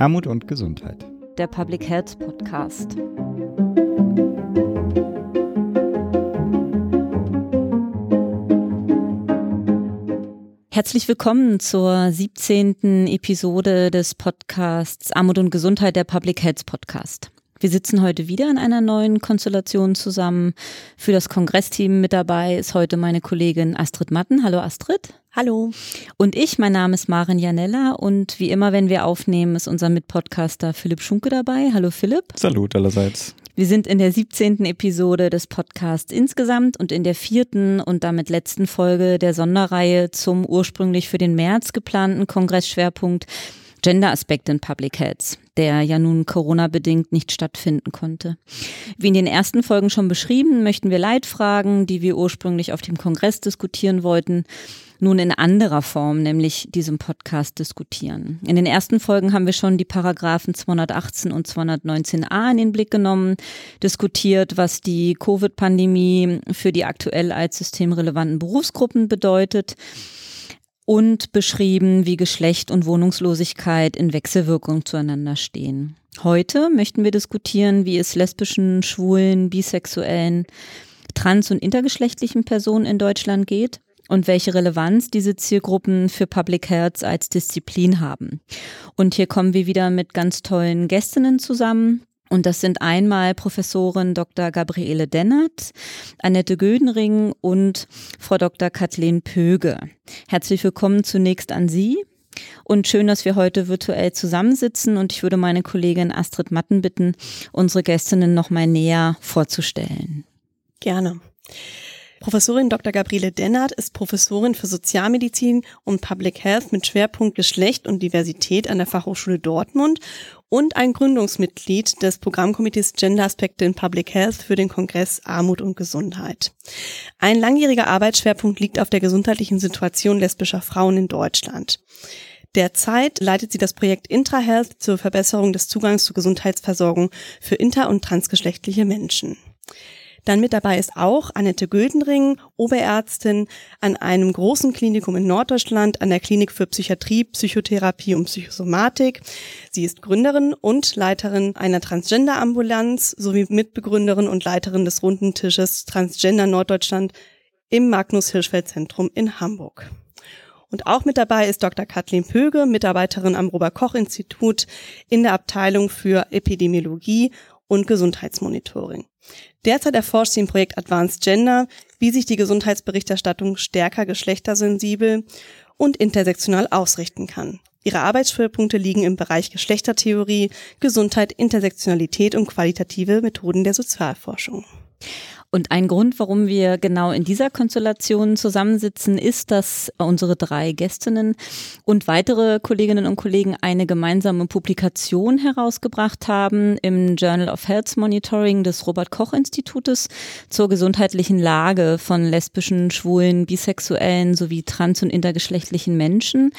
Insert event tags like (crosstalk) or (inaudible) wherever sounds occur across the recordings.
Armut und Gesundheit. Der Public Health Podcast. Herzlich willkommen zur 17. Episode des Podcasts Armut und Gesundheit, der Public Health Podcast. Wir sitzen heute wieder in einer neuen Konstellation zusammen. Für das Kongressteam mit dabei ist heute meine Kollegin Astrid Matten. Hallo Astrid. Hallo. Und ich, mein Name ist Maren Janella und wie immer, wenn wir aufnehmen, ist unser Mitpodcaster Philipp Schunke dabei. Hallo Philipp. Salut allerseits. Wir sind in der 17. Episode des Podcasts insgesamt und in der vierten und damit letzten Folge der Sonderreihe zum ursprünglich für den März geplanten Kongressschwerpunkt Gender-Aspekt in Public Health, der ja nun Corona-bedingt nicht stattfinden konnte. Wie in den ersten Folgen schon beschrieben, möchten wir Leitfragen, die wir ursprünglich auf dem Kongress diskutieren wollten, nun in anderer Form, nämlich diesem Podcast diskutieren. In den ersten Folgen haben wir schon die Paragraphen 218 und 219a in den Blick genommen, diskutiert, was die Covid-Pandemie für die aktuell als systemrelevanten Berufsgruppen bedeutet und beschrieben, wie Geschlecht und Wohnungslosigkeit in Wechselwirkung zueinander stehen. Heute möchten wir diskutieren, wie es lesbischen, schwulen, bisexuellen, trans- und intergeschlechtlichen Personen in Deutschland geht und welche Relevanz diese Zielgruppen für Public Health als Disziplin haben. Und hier kommen wir wieder mit ganz tollen Gästinnen zusammen. Und das sind einmal Professorin Dr. Gabriele Dennert, Annette Gödenring und Frau Dr. Kathleen Pöge. Herzlich willkommen zunächst an Sie. Und schön, dass wir heute virtuell zusammensitzen und ich würde meine Kollegin Astrid Matten bitten, unsere Gästinnen noch mal näher vorzustellen. Gerne. Professorin Dr. Gabriele Dennert ist Professorin für Sozialmedizin und Public Health mit Schwerpunkt Geschlecht und Diversität an der Fachhochschule Dortmund und ein Gründungsmitglied des Programmkomitees Gender Aspekte in Public Health für den Kongress Armut und Gesundheit. Ein langjähriger Arbeitsschwerpunkt liegt auf der gesundheitlichen Situation lesbischer Frauen in Deutschland. Derzeit leitet sie das Projekt IntraHealth zur Verbesserung des Zugangs zur Gesundheitsversorgung für inter- und transgeschlechtliche Menschen. Dann mit dabei ist auch Annette Güldenring, Oberärztin an einem großen Klinikum in Norddeutschland, an der Klinik für Psychiatrie, Psychotherapie und Psychosomatik. Sie ist Gründerin und Leiterin einer Transgender-Ambulanz sowie Mitbegründerin und Leiterin des runden Tisches Transgender Norddeutschland im Magnus Hirschfeld Zentrum in Hamburg. Und auch mit dabei ist Dr. Kathleen Pöge, Mitarbeiterin am Robert Koch Institut in der Abteilung für Epidemiologie und Gesundheitsmonitoring. Derzeit erforscht sie im Projekt Advanced Gender, wie sich die Gesundheitsberichterstattung stärker geschlechtersensibel und intersektional ausrichten kann. Ihre Arbeitsschwerpunkte liegen im Bereich Geschlechtertheorie, Gesundheit, Intersektionalität und qualitative Methoden der Sozialforschung. Und ein Grund, warum wir genau in dieser Konstellation zusammensitzen, ist, dass unsere drei Gästinnen und weitere Kolleginnen und Kollegen eine gemeinsame Publikation herausgebracht haben im Journal of Health Monitoring des Robert Koch Institutes zur gesundheitlichen Lage von lesbischen, schwulen, bisexuellen sowie trans- und intergeschlechtlichen Menschen.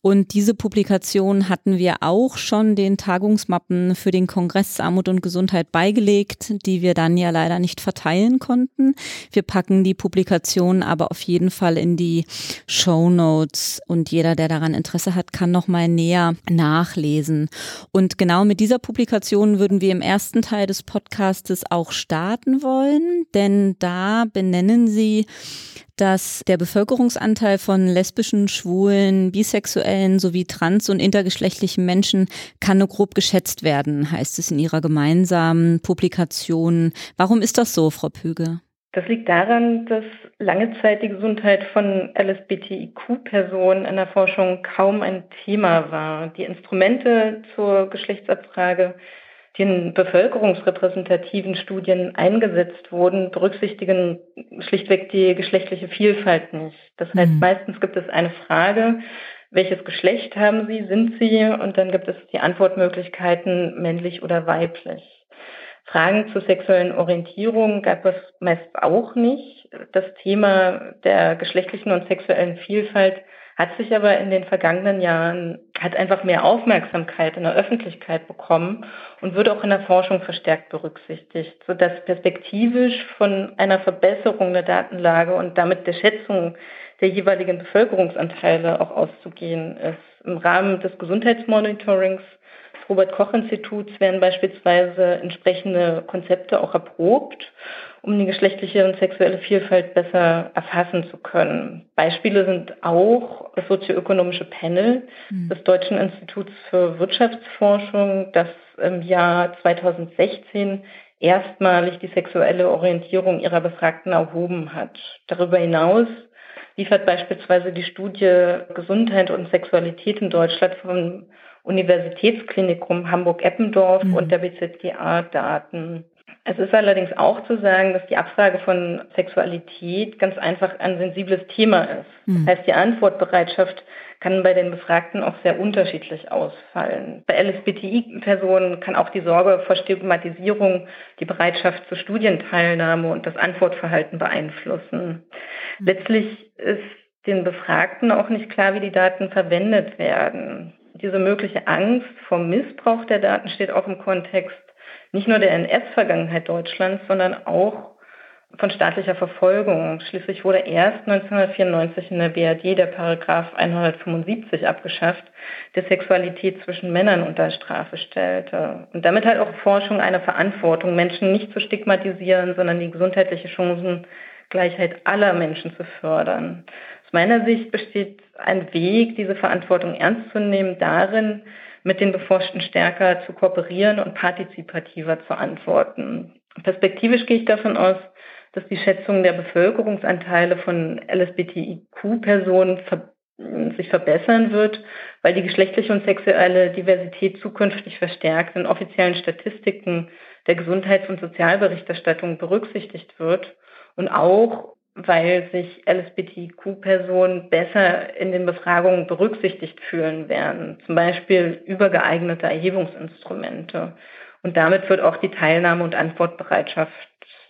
Und diese Publikation hatten wir auch schon den Tagungsmappen für den Kongress Armut und Gesundheit beigelegt, die wir dann ja leider nicht verteilen konnten. Wir packen die Publikation aber auf jeden Fall in die Show Notes und jeder, der daran Interesse hat, kann noch mal näher nachlesen. Und genau mit dieser Publikation würden wir im ersten Teil des Podcastes auch starten wollen, denn da benennen sie dass der Bevölkerungsanteil von lesbischen, schwulen, bisexuellen sowie trans- und intergeschlechtlichen Menschen kann nur grob geschätzt werden, heißt es in ihrer gemeinsamen Publikation. Warum ist das so, Frau Püge? Das liegt daran, dass lange Zeit die Gesundheit von LSBTIQ-Personen in der Forschung kaum ein Thema war. Die Instrumente zur Geschlechtsabfrage die in bevölkerungsrepräsentativen Studien eingesetzt wurden, berücksichtigen schlichtweg die geschlechtliche Vielfalt nicht. Das heißt, mhm. meistens gibt es eine Frage, welches Geschlecht haben Sie, sind Sie? Und dann gibt es die Antwortmöglichkeiten männlich oder weiblich. Fragen zur sexuellen Orientierung gab es meist auch nicht. Das Thema der geschlechtlichen und sexuellen Vielfalt hat sich aber in den vergangenen Jahren, hat einfach mehr Aufmerksamkeit in der Öffentlichkeit bekommen und wird auch in der Forschung verstärkt berücksichtigt, sodass perspektivisch von einer Verbesserung der Datenlage und damit der Schätzung der jeweiligen Bevölkerungsanteile auch auszugehen ist. Im Rahmen des Gesundheitsmonitorings Robert-Koch-Instituts werden beispielsweise entsprechende Konzepte auch erprobt, um die geschlechtliche und sexuelle Vielfalt besser erfassen zu können. Beispiele sind auch das sozioökonomische Panel mhm. des Deutschen Instituts für Wirtschaftsforschung, das im Jahr 2016 erstmalig die sexuelle Orientierung ihrer Befragten erhoben hat. Darüber hinaus liefert beispielsweise die Studie Gesundheit und Sexualität in Deutschland vom Universitätsklinikum Hamburg-Eppendorf mhm. und der BZGA Daten. Es ist allerdings auch zu sagen, dass die Abfrage von Sexualität ganz einfach ein sensibles Thema ist. Mhm. Das heißt, die Antwortbereitschaft kann bei den Befragten auch sehr unterschiedlich ausfallen. Bei LSBTI-Personen kann auch die Sorge vor Stigmatisierung die Bereitschaft zur Studienteilnahme und das Antwortverhalten beeinflussen. Mhm. Letztlich ist den Befragten auch nicht klar, wie die Daten verwendet werden. Diese mögliche Angst vor Missbrauch der Daten steht auch im Kontext nicht nur der NS-Vergangenheit Deutschlands, sondern auch von staatlicher Verfolgung. Schließlich wurde erst 1994 in der BRD der Paragraph 175 abgeschafft, der Sexualität zwischen Männern unter Strafe stellte. Und damit halt auch Forschung eine Verantwortung, Menschen nicht zu stigmatisieren, sondern die gesundheitliche Chancengleichheit aller Menschen zu fördern. Meiner Sicht besteht ein Weg, diese Verantwortung ernst zu nehmen, darin, mit den Beforschten stärker zu kooperieren und partizipativer zu antworten. Perspektivisch gehe ich davon aus, dass die Schätzung der Bevölkerungsanteile von LSBTIQ-Personen ver sich verbessern wird, weil die geschlechtliche und sexuelle Diversität zukünftig verstärkt in offiziellen Statistiken der Gesundheits- und Sozialberichterstattung berücksichtigt wird und auch weil sich LSBTQ-Personen besser in den Befragungen berücksichtigt fühlen werden, zum Beispiel über geeignete Erhebungsinstrumente. Und damit wird auch die Teilnahme und Antwortbereitschaft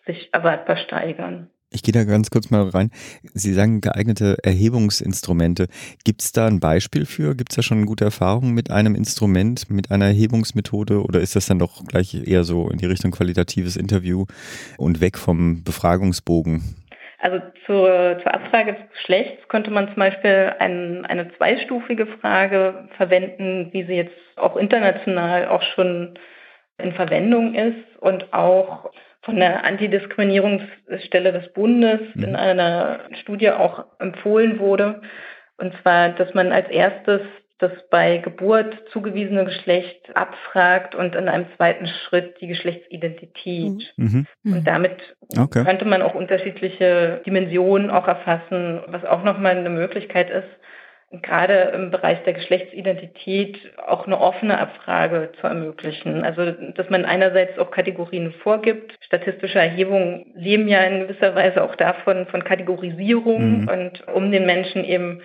sich erwartbar steigern. Ich gehe da ganz kurz mal rein. Sie sagen geeignete Erhebungsinstrumente. Gibt es da ein Beispiel für? Gibt es da schon gute Erfahrungen mit einem Instrument, mit einer Erhebungsmethode oder ist das dann doch gleich eher so in die Richtung qualitatives Interview und weg vom Befragungsbogen? Also zur, zur Abfrage des Geschlechts könnte man zum Beispiel ein, eine zweistufige Frage verwenden, wie sie jetzt auch international auch schon in Verwendung ist und auch von der Antidiskriminierungsstelle des Bundes mhm. in einer Studie auch empfohlen wurde. Und zwar, dass man als erstes das bei Geburt zugewiesene Geschlecht abfragt und in einem zweiten Schritt die Geschlechtsidentität. Mhm. mhm. Und damit okay. könnte man auch unterschiedliche Dimensionen auch erfassen, was auch nochmal eine Möglichkeit ist, gerade im Bereich der Geschlechtsidentität auch eine offene Abfrage zu ermöglichen. Also, dass man einerseits auch Kategorien vorgibt. Statistische Erhebungen leben ja in gewisser Weise auch davon, von Kategorisierung mhm. und um den Menschen eben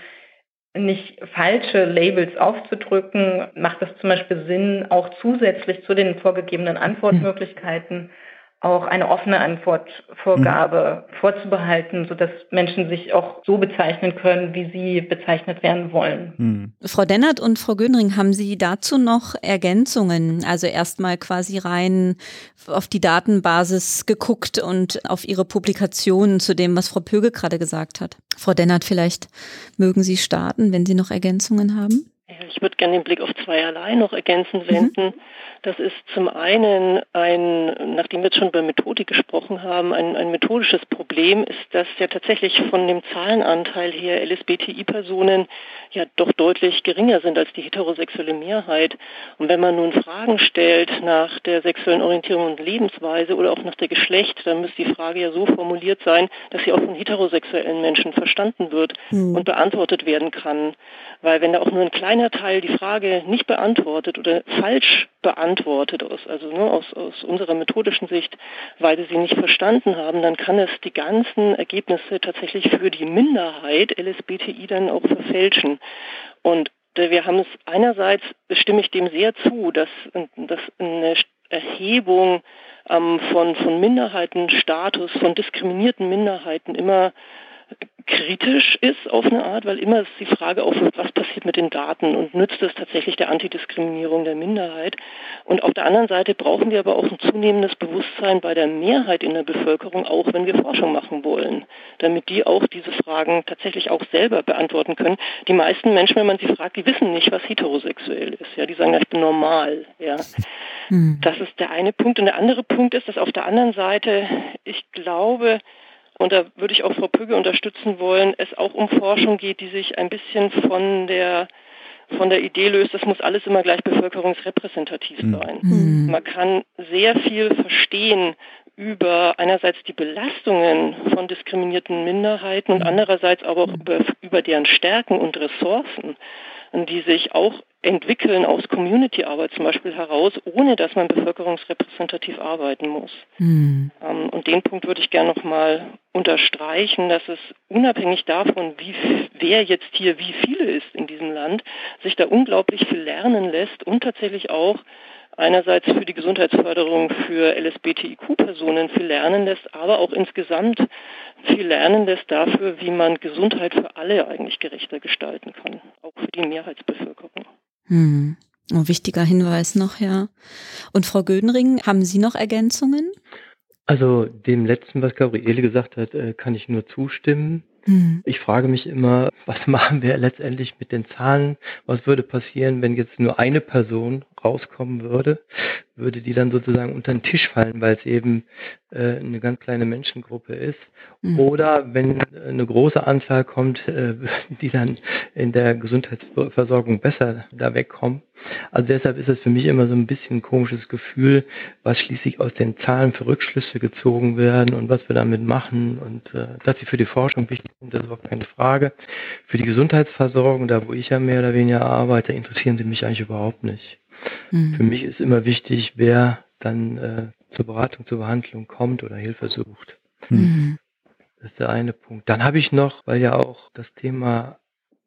nicht falsche Labels aufzudrücken, macht es zum Beispiel Sinn, auch zusätzlich zu den vorgegebenen Antwortmöglichkeiten auch eine offene Antwortvorgabe mhm. vorzubehalten, sodass Menschen sich auch so bezeichnen können, wie sie bezeichnet werden wollen. Mhm. Frau Dennert und Frau Göhnring, haben Sie dazu noch Ergänzungen? Also erstmal quasi rein auf die Datenbasis geguckt und auf Ihre Publikationen zu dem, was Frau Pöge gerade gesagt hat. Frau Dennert, vielleicht mögen Sie starten, wenn Sie noch Ergänzungen haben? Ich würde gerne den Blick auf zweierlei noch ergänzend mhm. wenden. Mhm. Das ist zum einen ein, nachdem wir jetzt schon über Methodik gesprochen haben, ein, ein methodisches Problem ist, dass ja tatsächlich von dem Zahlenanteil her LSBTI-Personen ja doch deutlich geringer sind als die heterosexuelle Mehrheit. Und wenn man nun Fragen stellt nach der sexuellen Orientierung und Lebensweise oder auch nach der Geschlecht, dann müsste die Frage ja so formuliert sein, dass sie auch von heterosexuellen Menschen verstanden wird mhm. und beantwortet werden kann. Weil wenn da auch nur ein kleiner Teil die Frage nicht beantwortet oder falsch beantwortet, also ne, aus, aus unserer methodischen Sicht, weil sie sie nicht verstanden haben, dann kann es die ganzen Ergebnisse tatsächlich für die Minderheit LSBTI dann auch verfälschen. Und wir haben es einerseits, stimme ich dem sehr zu, dass, dass eine Erhebung ähm, von, von Minderheitenstatus, von diskriminierten Minderheiten immer kritisch ist auf eine Art, weil immer die Frage aufwirft, was passiert mit den Daten und nützt es tatsächlich der Antidiskriminierung der Minderheit. Und auf der anderen Seite brauchen wir aber auch ein zunehmendes Bewusstsein bei der Mehrheit in der Bevölkerung, auch wenn wir Forschung machen wollen, damit die auch diese Fragen tatsächlich auch selber beantworten können. Die meisten Menschen, wenn man sie fragt, die wissen nicht, was heterosexuell ist. Ja, die sagen, ich bin normal. Ja, hm. das ist der eine Punkt. Und der andere Punkt ist, dass auf der anderen Seite, ich glaube, und da würde ich auch Frau Püge unterstützen wollen, es auch um Forschung geht, die sich ein bisschen von der von der Idee löst, das muss alles immer gleich bevölkerungsrepräsentativ hm. sein. Mhm. Man kann sehr viel verstehen über einerseits die Belastungen von diskriminierten Minderheiten und hm. andererseits aber auch über, über deren Stärken und Ressourcen die sich auch entwickeln aus Community-Arbeit zum Beispiel heraus, ohne dass man bevölkerungsrepräsentativ arbeiten muss. Mhm. und den Punkt würde ich gerne nochmal unterstreichen, dass es unabhängig davon, wie, wer jetzt hier wie viele ist in diesem Land, sich da unglaublich viel lernen lässt und tatsächlich auch einerseits für die Gesundheitsförderung für LSBTIQ-Personen viel lernen lässt, aber auch insgesamt viel lernen lässt dafür, wie man Gesundheit für alle eigentlich gerechter gestalten kann, auch für die Mehrheitsbevölkerung. Hm. Oh, wichtiger Hinweis noch, ja. Und Frau Gödenring, haben Sie noch Ergänzungen? Also dem letzten, was Gabriele gesagt hat, äh, kann ich nur zustimmen. Mhm. Ich frage mich immer, (laughs) was machen wir letztendlich mit den Zahlen? Was würde passieren, wenn jetzt nur eine Person rauskommen würde? Würde die dann sozusagen unter den Tisch fallen, weil es eben äh, eine ganz kleine Menschengruppe ist? Mhm. Oder wenn eine große Anzahl kommt, äh, (laughs) die dann in der Gesundheitsversorgung besser da wegkommen? Also deshalb ist es für mich immer so ein bisschen ein komisches Gefühl, was schließlich aus den Zahlen für Rückschlüsse gezogen werden und was wir damit machen und äh, dass sie für die Forschung wichtig sind, das ist überhaupt keine Frage. Für die Gesundheitsversorgung, da wo ich ja mehr oder weniger arbeite, interessieren sie mich eigentlich überhaupt nicht. Mhm. Für mich ist immer wichtig, wer dann äh, zur Beratung, zur Behandlung kommt oder Hilfe sucht. Mhm. Das ist der eine Punkt. Dann habe ich noch, weil ja auch das Thema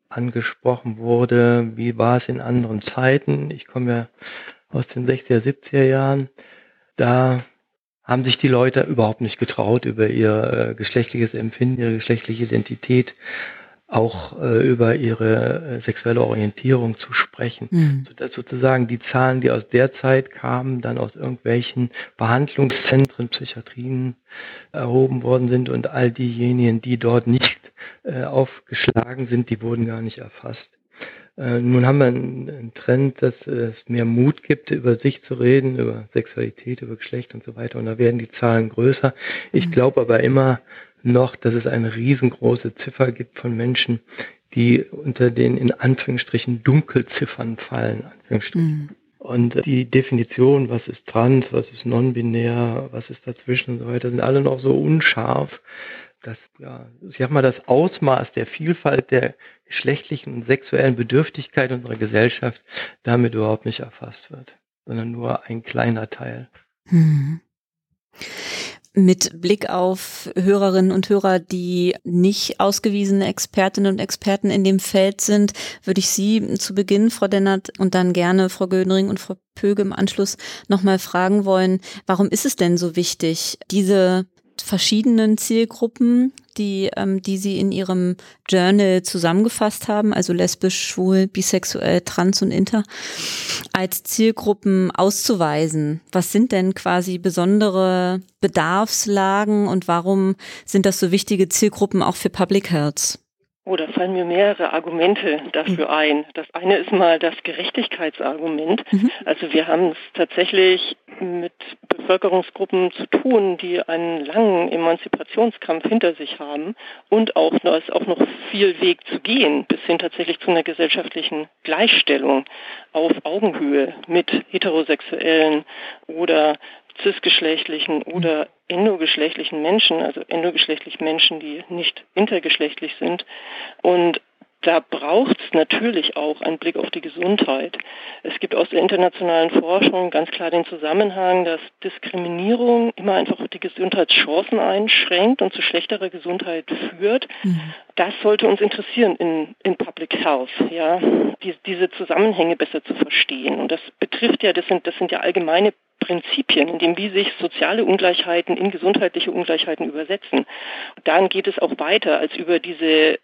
angesprochen wurde, wie war es in anderen Zeiten. Ich komme ja aus den 60er, 70er Jahren. Da haben sich die Leute überhaupt nicht getraut, über ihr äh, geschlechtliches Empfinden, ihre geschlechtliche Identität, auch äh, über ihre äh, sexuelle Orientierung zu sprechen. Mhm. Sodass sozusagen die Zahlen, die aus der Zeit kamen, dann aus irgendwelchen Behandlungszentren, Psychiatrien erhoben worden sind und all diejenigen, die dort nicht äh, aufgeschlagen sind, die wurden gar nicht erfasst. Äh, nun haben wir einen, einen Trend, dass es mehr Mut gibt, über sich zu reden, über Sexualität, über Geschlecht und so weiter. Und da werden die Zahlen größer. Ich mhm. glaube aber immer noch, dass es eine riesengroße Ziffer gibt von Menschen, die unter den in Anführungsstrichen Dunkelziffern fallen. Anführungsstrichen. Mhm. Und die Definition, was ist trans, was ist non-binär, was ist dazwischen und so weiter, sind alle noch so unscharf, dass, ja, ich sag mal, das Ausmaß der Vielfalt der geschlechtlichen und sexuellen Bedürftigkeit unserer Gesellschaft damit überhaupt nicht erfasst wird, sondern nur ein kleiner Teil. Hm. Mit Blick auf Hörerinnen und Hörer, die nicht ausgewiesene Expertinnen und Experten in dem Feld sind, würde ich Sie zu Beginn, Frau Dennert, und dann gerne Frau Gödring und Frau Pöge im Anschluss nochmal fragen wollen, warum ist es denn so wichtig, diese verschiedenen Zielgruppen, die, ähm, die sie in ihrem Journal zusammengefasst haben, also lesbisch, schwul, bisexuell, trans und inter, als Zielgruppen auszuweisen. Was sind denn quasi besondere Bedarfslagen und warum sind das so wichtige Zielgruppen auch für Public Health? Oh, da fallen mir mehrere Argumente dafür mhm. ein. Das eine ist mal das Gerechtigkeitsargument. Mhm. Also wir haben es tatsächlich mit Bevölkerungsgruppen zu tun, die einen langen Emanzipationskampf hinter sich haben und auch da ist auch noch viel Weg zu gehen, bis hin tatsächlich zu einer gesellschaftlichen Gleichstellung auf Augenhöhe mit heterosexuellen oder cisgeschlechtlichen oder endogeschlechtlichen Menschen, also endogeschlechtlich Menschen, die nicht intergeschlechtlich sind. Und da braucht es natürlich auch einen Blick auf die Gesundheit. Es gibt aus der internationalen Forschung ganz klar den Zusammenhang, dass Diskriminierung immer einfach die Gesundheitschancen einschränkt und zu schlechterer Gesundheit führt. Mhm. Das sollte uns interessieren in, in Public Health, ja, die, diese Zusammenhänge besser zu verstehen. Und das betrifft ja, das sind, das sind ja allgemeine Prinzipien, in dem wie sich soziale Ungleichheiten in gesundheitliche Ungleichheiten übersetzen. Dann geht es auch weiter als über diese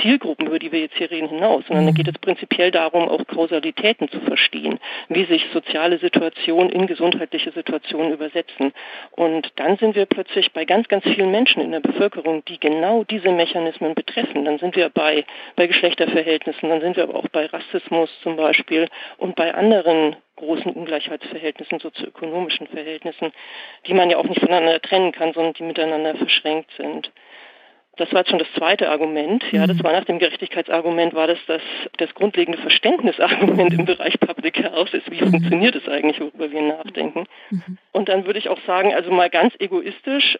Zielgruppen, über die wir jetzt hier reden, hinaus, sondern da geht es prinzipiell darum, auch Kausalitäten zu verstehen, wie sich soziale Situationen in gesundheitliche Situationen übersetzen. Und dann sind wir plötzlich bei ganz, ganz vielen Menschen in der Bevölkerung, die genau diese Mechanismen betreffen. Dann sind wir bei, bei Geschlechterverhältnissen, dann sind wir aber auch bei Rassismus zum Beispiel und bei anderen großen Ungleichheitsverhältnissen, sozioökonomischen Verhältnissen, die man ja auch nicht voneinander trennen kann, sondern die miteinander verschränkt sind. Das war jetzt schon das zweite Argument. Ja, das mhm. war nach dem Gerechtigkeitsargument, war das das, das grundlegende Verständnisargument im Bereich Public Health ist, wie mhm. funktioniert es eigentlich, worüber wir nachdenken. Mhm. Und dann würde ich auch sagen, also mal ganz egoistisch,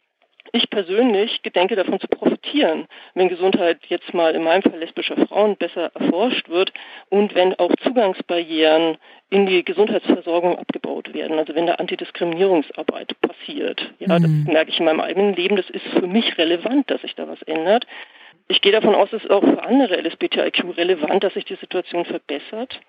ich persönlich gedenke davon zu profitieren, wenn Gesundheit jetzt mal in meinem Fall lesbischer Frauen besser erforscht wird und wenn auch Zugangsbarrieren in die Gesundheitsversorgung abgebaut werden, also wenn da Antidiskriminierungsarbeit passiert. Ja, mhm. das merke ich in meinem eigenen Leben, das ist für mich relevant, dass sich da was ändert. Ich gehe davon aus, es ist auch für andere LSBTIQ relevant, dass sich die Situation verbessert.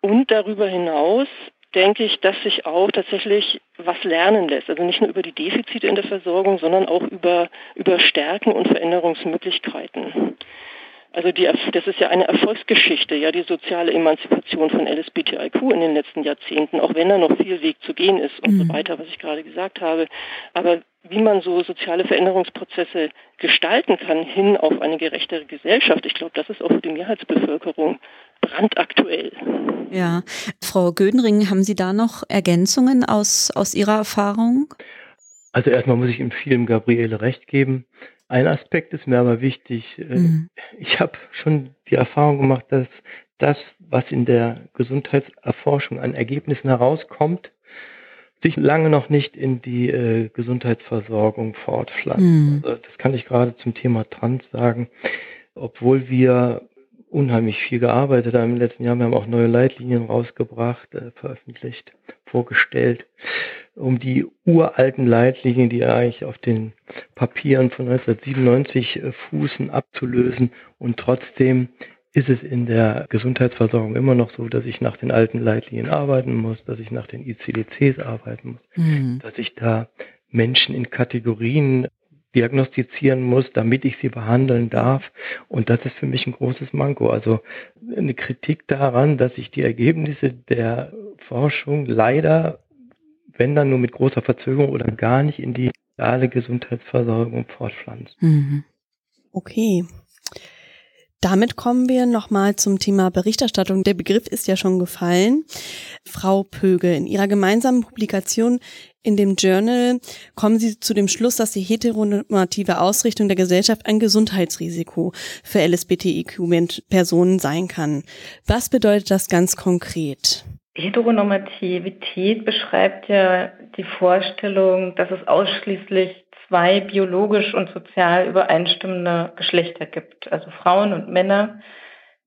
Und darüber hinaus denke ich, dass sich auch tatsächlich was lernen lässt. Also nicht nur über die Defizite in der Versorgung, sondern auch über, über Stärken und Veränderungsmöglichkeiten. Also die, das ist ja eine Erfolgsgeschichte, ja, die soziale Emanzipation von LSBTIQ in den letzten Jahrzehnten, auch wenn da noch viel Weg zu gehen ist und mhm. so weiter, was ich gerade gesagt habe. Aber wie man so soziale Veränderungsprozesse gestalten kann hin auf eine gerechtere Gesellschaft, ich glaube, das ist auch für die Mehrheitsbevölkerung brandaktuell. Ja, Frau Gödenring, haben Sie da noch Ergänzungen aus, aus Ihrer Erfahrung? Also erstmal muss ich im Film Gabriele recht geben. Ein Aspekt ist mir aber wichtig. Äh, mhm. Ich habe schon die Erfahrung gemacht, dass das, was in der Gesundheitserforschung an Ergebnissen herauskommt, sich lange noch nicht in die äh, Gesundheitsversorgung fortpflanzt. Mhm. Also das kann ich gerade zum Thema Trans sagen. Obwohl wir unheimlich viel gearbeitet haben im letzten Jahr. Wir haben auch neue Leitlinien rausgebracht, äh, veröffentlicht, vorgestellt, um die uralten Leitlinien, die eigentlich auf den Papieren von 1997 äh, fußen, abzulösen. Und trotzdem ist es in der Gesundheitsversorgung immer noch so, dass ich nach den alten Leitlinien arbeiten muss, dass ich nach den ICDCs arbeiten muss, mhm. dass ich da Menschen in Kategorien diagnostizieren muss, damit ich sie behandeln darf. Und das ist für mich ein großes Manko. Also eine Kritik daran, dass sich die Ergebnisse der Forschung leider, wenn dann nur mit großer Verzögerung oder gar nicht in die reale Gesundheitsversorgung fortpflanzen. Mhm. Okay. Damit kommen wir nochmal zum Thema Berichterstattung. Der Begriff ist ja schon gefallen. Frau Pöge, in ihrer gemeinsamen Publikation in dem Journal kommen Sie zu dem Schluss, dass die heteronormative Ausrichtung der Gesellschaft ein Gesundheitsrisiko für LSBTIQ-Personen sein kann. Was bedeutet das ganz konkret? Heteronormativität beschreibt ja die Vorstellung, dass es ausschließlich zwei biologisch und sozial übereinstimmende Geschlechter gibt, also Frauen und Männer,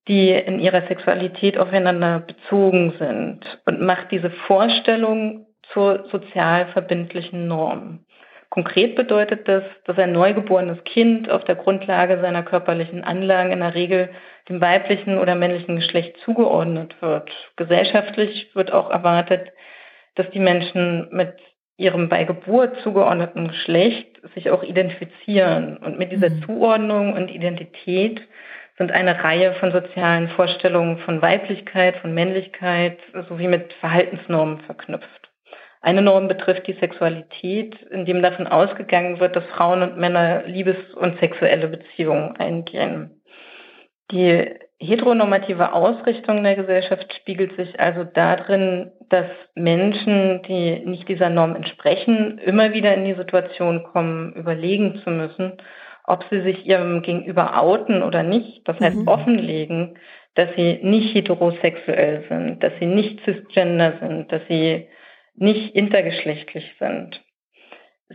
die in ihrer Sexualität aufeinander bezogen sind und macht diese Vorstellung zur sozial verbindlichen Norm. Konkret bedeutet das, dass ein neugeborenes Kind auf der Grundlage seiner körperlichen Anlagen in der Regel dem weiblichen oder männlichen Geschlecht zugeordnet wird. Gesellschaftlich wird auch erwartet, dass die Menschen mit ihrem bei Geburt zugeordneten Geschlecht sich auch identifizieren. Und mit dieser mhm. Zuordnung und Identität sind eine Reihe von sozialen Vorstellungen von Weiblichkeit, von Männlichkeit sowie mit Verhaltensnormen verknüpft. Eine Norm betrifft die Sexualität, in dem davon ausgegangen wird, dass Frauen und Männer Liebes- und sexuelle Beziehungen eingehen. Die heteronormative Ausrichtung der Gesellschaft spiegelt sich also darin, dass Menschen, die nicht dieser Norm entsprechen, immer wieder in die Situation kommen, überlegen zu müssen, ob sie sich ihrem Gegenüber outen oder nicht. Das heißt, mhm. offenlegen, dass sie nicht heterosexuell sind, dass sie nicht cisgender sind, dass sie nicht intergeschlechtlich sind.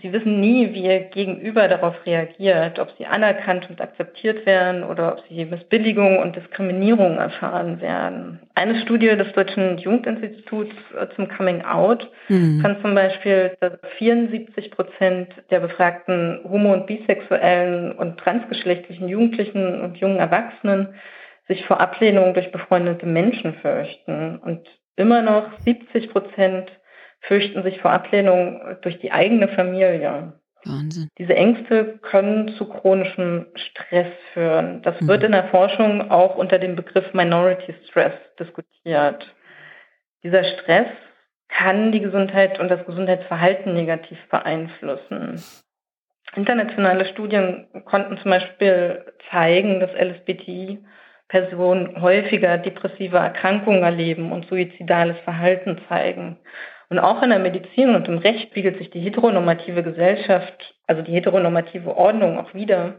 Sie wissen nie, wie Ihr Gegenüber darauf reagiert, ob Sie anerkannt und akzeptiert werden oder ob Sie Missbilligung und Diskriminierung erfahren werden. Eine Studie des Deutschen Jugendinstituts äh, zum Coming Out mhm. fand zum Beispiel, dass 74 Prozent der befragten homo- und bisexuellen und transgeschlechtlichen Jugendlichen und jungen Erwachsenen sich vor Ablehnung durch befreundete Menschen fürchten und immer noch 70 Prozent fürchten sich vor Ablehnung durch die eigene Familie. Wahnsinn. Diese Ängste können zu chronischem Stress führen. Das mhm. wird in der Forschung auch unter dem Begriff Minority Stress diskutiert. Dieser Stress kann die Gesundheit und das Gesundheitsverhalten negativ beeinflussen. Internationale Studien konnten zum Beispiel zeigen, dass LSBTI-Personen häufiger depressive Erkrankungen erleben und suizidales Verhalten zeigen. Und auch in der Medizin und im Recht spiegelt sich die heteronormative Gesellschaft, also die heteronormative Ordnung auch wieder.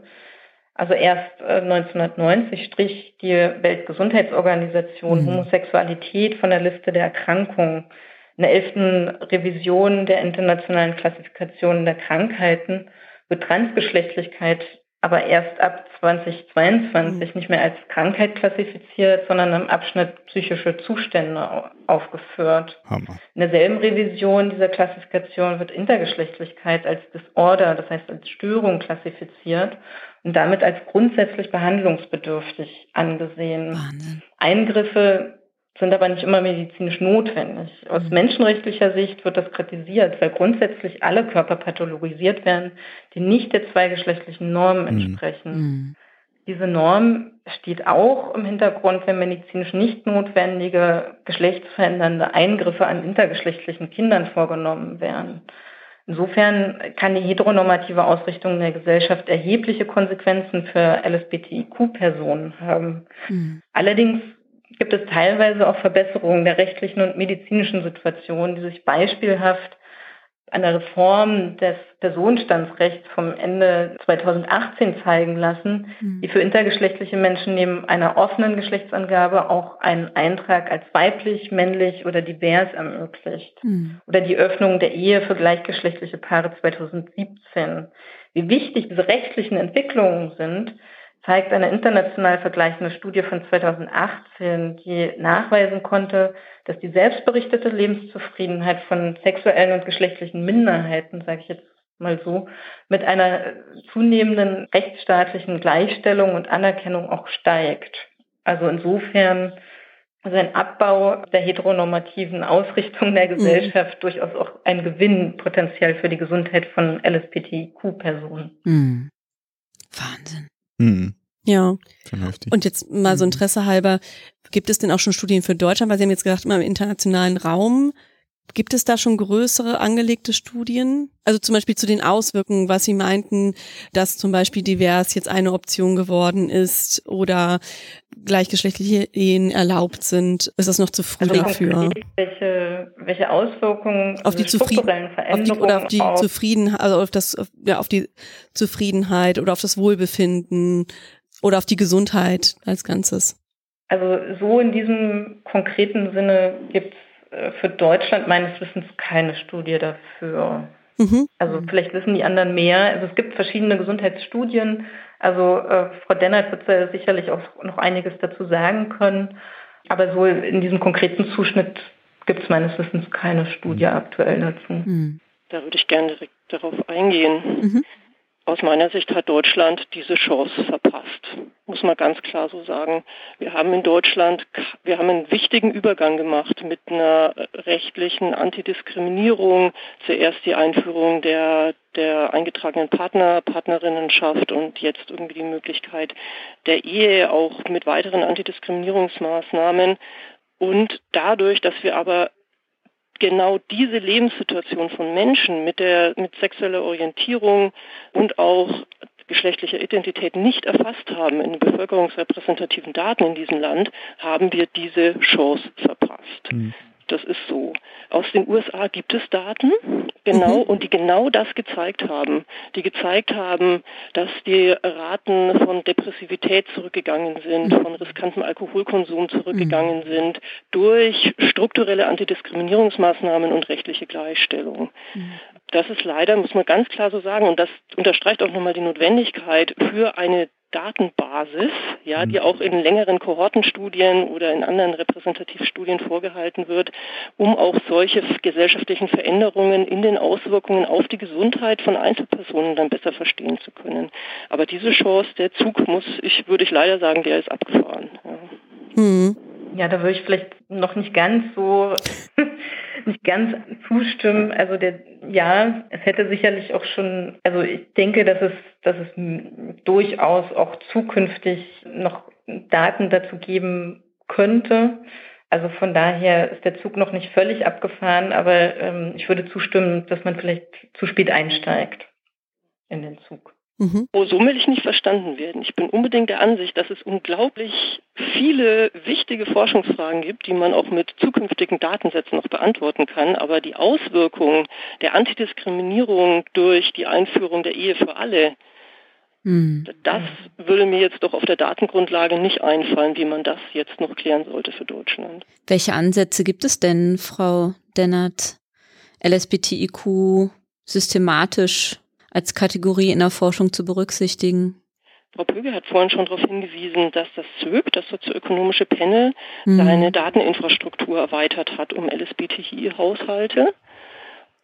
Also erst 1990 äh, strich die Weltgesundheitsorganisation mhm. Homosexualität von der Liste der Erkrankungen. In der elften Revision der internationalen Klassifikation der Krankheiten wird Transgeschlechtlichkeit aber erst ab 2022 mhm. nicht mehr als Krankheit klassifiziert, sondern im Abschnitt psychische Zustände aufgeführt. Hammer. In derselben Revision dieser Klassifikation wird Intergeschlechtlichkeit als Disorder, das heißt als Störung klassifiziert und damit als grundsätzlich behandlungsbedürftig angesehen. Wahnsinn. Eingriffe sind aber nicht immer medizinisch notwendig. Aus mhm. menschenrechtlicher Sicht wird das kritisiert, weil grundsätzlich alle Körper pathologisiert werden, die nicht der zweigeschlechtlichen Norm mhm. entsprechen. Mhm. Diese Norm steht auch im Hintergrund, wenn medizinisch nicht notwendige geschlechtsverändernde Eingriffe an intergeschlechtlichen Kindern vorgenommen werden. Insofern kann die heteronormative Ausrichtung der Gesellschaft erhebliche Konsequenzen für LSBTIQ-Personen haben. Mhm. Allerdings gibt es teilweise auch Verbesserungen der rechtlichen und medizinischen Situation, die sich beispielhaft an der Reform des Personenstandsrechts vom Ende 2018 zeigen lassen, die für intergeschlechtliche Menschen neben einer offenen Geschlechtsangabe auch einen Eintrag als weiblich, männlich oder divers ermöglicht. Mhm. Oder die Öffnung der Ehe für gleichgeschlechtliche Paare 2017. Wie wichtig diese rechtlichen Entwicklungen sind, zeigt eine international vergleichende Studie von 2018, die nachweisen konnte, dass die selbstberichtete Lebenszufriedenheit von sexuellen und geschlechtlichen Minderheiten, sage ich jetzt mal so, mit einer zunehmenden rechtsstaatlichen Gleichstellung und Anerkennung auch steigt. Also insofern also ein Abbau der heteronormativen Ausrichtung der mhm. Gesellschaft mhm. durchaus auch ein Gewinn potenziell für die Gesundheit von LSBTQ-Personen. Mhm. Wahnsinn. Mhm. Ja. Und jetzt mal so mhm. Interesse halber, gibt es denn auch schon Studien für Deutschland? Weil Sie haben jetzt gesagt, immer im internationalen Raum. Gibt es da schon größere angelegte Studien? Also zum Beispiel zu den Auswirkungen, was Sie meinten, dass zum Beispiel divers jetzt eine Option geworden ist oder gleichgeschlechtliche Ehen erlaubt sind. Ist das noch zu früh also dafür? Welche, welche Auswirkungen auf die Zufriedenheit oder auf die Zufriedenheit, also auf das, ja, auf die Zufriedenheit oder auf das Wohlbefinden oder auf die Gesundheit als Ganzes? Also so in diesem konkreten Sinne gibt es für Deutschland meines Wissens keine Studie dafür. Mhm. Also vielleicht wissen die anderen mehr. Also es gibt verschiedene Gesundheitsstudien. Also äh, Frau Dennert wird ja sicherlich auch noch einiges dazu sagen können. Aber so in diesem konkreten Zuschnitt gibt es meines Wissens keine Studie mhm. aktuell dazu. Mhm. Da würde ich gerne direkt darauf eingehen. Mhm. Aus meiner Sicht hat Deutschland diese Chance verpasst, muss man ganz klar so sagen. Wir haben in Deutschland, wir haben einen wichtigen Übergang gemacht mit einer rechtlichen Antidiskriminierung. Zuerst die Einführung der, der eingetragenen Partner, Partnerinnenschaft und jetzt irgendwie die Möglichkeit der Ehe auch mit weiteren Antidiskriminierungsmaßnahmen. Und dadurch, dass wir aber genau diese Lebenssituation von Menschen mit der mit sexueller Orientierung und auch geschlechtlicher Identität nicht erfasst haben in den bevölkerungsrepräsentativen Daten in diesem Land, haben wir diese Chance verpasst. Mhm. Das ist so. Aus den USA gibt es Daten, genau, mhm. und die genau das gezeigt haben. Die gezeigt haben, dass die Raten von Depressivität zurückgegangen sind, mhm. von riskantem Alkoholkonsum zurückgegangen mhm. sind, durch strukturelle Antidiskriminierungsmaßnahmen und rechtliche Gleichstellung. Mhm. das ist leider, muss man ganz klar so sagen, und das unterstreicht auch nochmal die Notwendigkeit für eine Datenbasis, ja, die mhm. auch in längeren Kohortenstudien oder in anderen Repräsentativstudien vorgehalten wird, um auch solche gesellschaftlichen Veränderungen in den Auswirkungen auf die Gesundheit von Einzelpersonen dann besser verstehen zu können. Aber diese Chance, der Zug muss, ich würde ich leider sagen, der ist abgefahren. Ja. Mhm. Ja, da würde ich vielleicht noch nicht ganz so (laughs) nicht ganz zustimmen. Also der, ja, es hätte sicherlich auch schon, also ich denke, dass es, dass es durchaus auch zukünftig noch Daten dazu geben könnte. Also von daher ist der Zug noch nicht völlig abgefahren, aber ähm, ich würde zustimmen, dass man vielleicht zu spät einsteigt in den Zug. Mhm. Oh, so will ich nicht verstanden werden. Ich bin unbedingt der Ansicht, dass es unglaublich viele wichtige Forschungsfragen gibt, die man auch mit zukünftigen Datensätzen noch beantworten kann. Aber die Auswirkungen der Antidiskriminierung durch die Einführung der Ehe für alle, mhm. das würde mir jetzt doch auf der Datengrundlage nicht einfallen, wie man das jetzt noch klären sollte für Deutschland. Welche Ansätze gibt es denn, Frau Dennert, LSBTIQ systematisch als Kategorie in der Forschung zu berücksichtigen? Frau Pöge hat vorhin schon darauf hingewiesen, dass das SÖB, das sozioökonomische Panel, mhm. seine Dateninfrastruktur erweitert hat um LSBTI-Haushalte.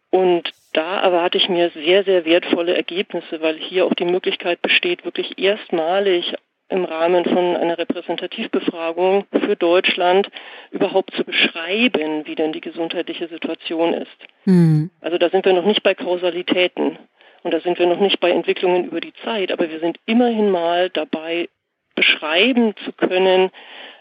Und da erwarte ich mir sehr, sehr wertvolle Ergebnisse, weil hier auch die Möglichkeit besteht, wirklich erstmalig im Rahmen von einer Repräsentativbefragung für Deutschland überhaupt zu beschreiben, wie denn die gesundheitliche Situation ist. Mhm. Also da sind wir noch nicht bei Kausalitäten. Und da sind wir noch nicht bei Entwicklungen über die Zeit, aber wir sind immerhin mal dabei, beschreiben zu können,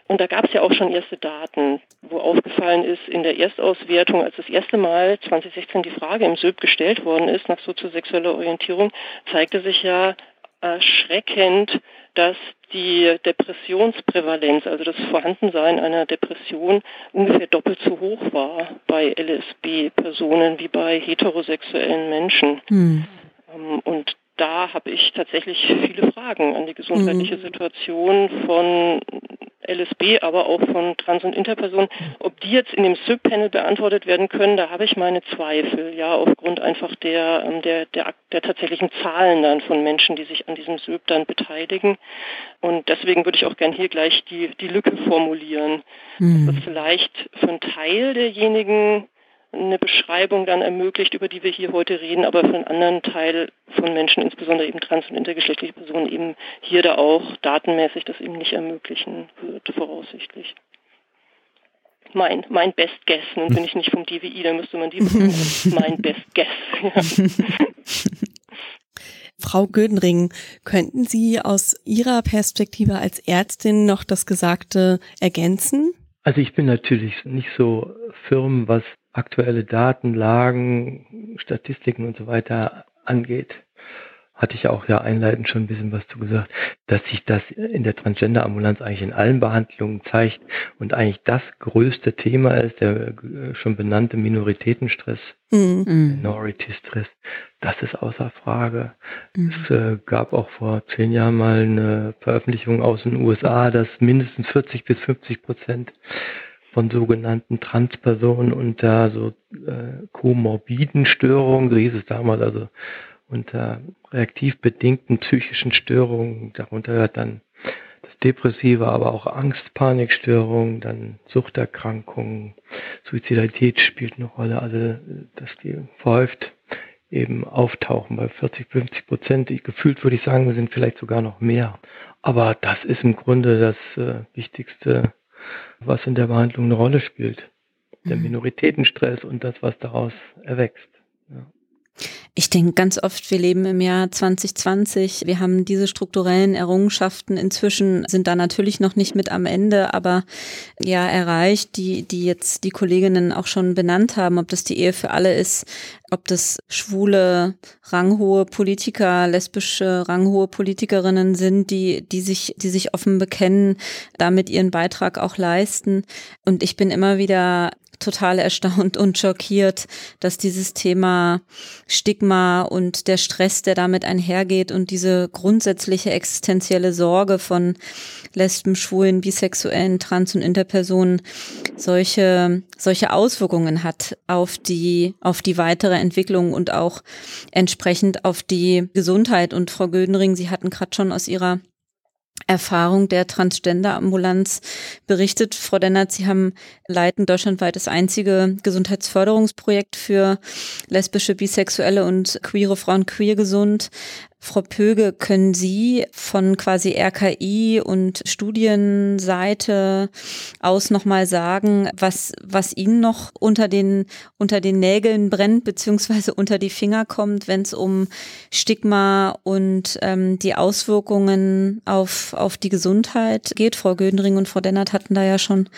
und da gab es ja auch schon erste Daten, wo aufgefallen ist, in der Erstauswertung, als das erste Mal 2016 die Frage im SÖB gestellt worden ist nach soziosexueller Orientierung, zeigte sich ja erschreckend, dass die Depressionsprävalenz, also das Vorhandensein einer Depression, ungefähr doppelt so hoch war bei LSB-Personen wie bei heterosexuellen Menschen. Hm. Ähm, und da habe ich tatsächlich viele Fragen an die gesundheitliche mhm. Situation von LSB, aber auch von Trans- und Interpersonen. Ob die jetzt in dem SIP-Panel beantwortet werden können, da habe ich meine Zweifel, ja, aufgrund einfach der, ähm, der, der, der tatsächlichen Zahlen dann von Menschen, die sich an diesem SIP dann beteiligen. Und deswegen würde ich auch gern hier gleich die, die Lücke formulieren, mhm. dass das vielleicht für einen Teil derjenigen eine Beschreibung dann ermöglicht, über die wir hier heute reden, aber für einen anderen Teil von Menschen, insbesondere eben trans- und intergeschlechtliche Personen, eben hier da auch datenmäßig das eben nicht ermöglichen wird, voraussichtlich. Mein, mein Best Guess, nun bin ich nicht vom DWI, da müsste man die (laughs) mein Best Guess. Ja. (laughs) Frau Gödenring, könnten Sie aus Ihrer Perspektive als Ärztin noch das Gesagte ergänzen? Also ich bin natürlich nicht so firm, was aktuelle Datenlagen, Statistiken und so weiter angeht, hatte ich auch ja einleitend schon ein bisschen was zu gesagt, dass sich das in der Transgender-Ambulanz eigentlich in allen Behandlungen zeigt und eigentlich das größte Thema ist, der schon benannte Minoritätenstress, mhm. Minority Stress, das ist außer Frage. Mhm. Es äh, gab auch vor zehn Jahren mal eine Veröffentlichung aus den USA, dass mindestens 40 bis 50 Prozent von sogenannten Transpersonen unter so äh, komorbiden Störungen, so hieß es damals, also unter reaktiv bedingten psychischen Störungen, darunter hört dann das Depressive, aber auch Angst, Panikstörungen, dann Suchterkrankungen, Suizidalität spielt eine Rolle, also dass die verhäuft eben auftauchen bei 40, 50 Prozent. Gefühlt würde ich sagen, wir sind vielleicht sogar noch mehr. Aber das ist im Grunde das äh, wichtigste was in der Behandlung eine Rolle spielt. Der mhm. Minoritätenstress und das, was daraus erwächst. Ja. Ich denke ganz oft, wir leben im Jahr 2020. Wir haben diese strukturellen Errungenschaften inzwischen sind da natürlich noch nicht mit am Ende, aber ja erreicht, die, die jetzt die Kolleginnen auch schon benannt haben, ob das die Ehe für alle ist, ob das schwule, ranghohe Politiker, lesbische, ranghohe Politikerinnen sind, die, die sich, die sich offen bekennen, damit ihren Beitrag auch leisten. Und ich bin immer wieder total erstaunt und schockiert, dass dieses Thema Stigma und der Stress, der damit einhergeht und diese grundsätzliche existenzielle Sorge von Lesben, Schwulen, Bisexuellen, Trans- und Interpersonen solche, solche Auswirkungen hat auf die, auf die weitere Entwicklung und auch entsprechend auf die Gesundheit. Und Frau Gödenring, Sie hatten gerade schon aus Ihrer Erfahrung der Transgender-Ambulanz berichtet. Frau Dennert, Sie haben leiten deutschlandweit das einzige Gesundheitsförderungsprojekt für lesbische, bisexuelle und queere Frauen queer gesund. Frau Pöge, können Sie von quasi RKI und Studienseite aus nochmal sagen, was, was Ihnen noch unter den, unter den Nägeln brennt, beziehungsweise unter die Finger kommt, wenn es um Stigma und ähm, die Auswirkungen auf, auf die Gesundheit geht? Frau Gödenring und Frau Dennert hatten da ja schon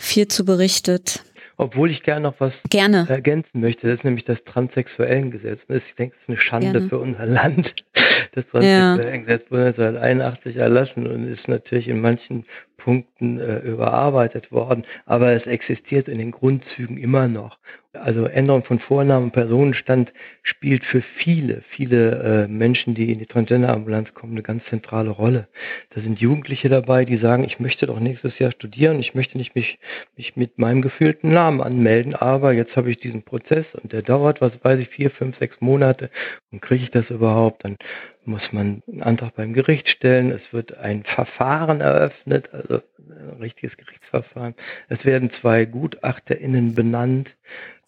viel zu berichtet. Obwohl ich gerne noch was gerne. ergänzen möchte, das ist nämlich das Transsexuellengesetz. Ich denke, das ist eine Schande gerne. für unser Land. (laughs) Das Transsexuellengesetz ja. wurde 1981 erlassen und ist natürlich in manchen Punkten äh, überarbeitet worden, aber es existiert in den Grundzügen immer noch. Also Änderung von Vornamen Personenstand spielt für viele, viele äh, Menschen, die in die Transgender-Ambulanz kommen, eine ganz zentrale Rolle. Da sind Jugendliche dabei, die sagen, ich möchte doch nächstes Jahr studieren, ich möchte nicht mich, mich mit meinem gefühlten Namen anmelden, aber jetzt habe ich diesen Prozess und der dauert, was weiß ich, vier, fünf, sechs Monate und kriege ich das überhaupt? Dann muss man einen Antrag beim Gericht stellen, es wird ein Verfahren eröffnet, also ein richtiges Gerichtsverfahren. Es werden zwei GutachterInnen benannt.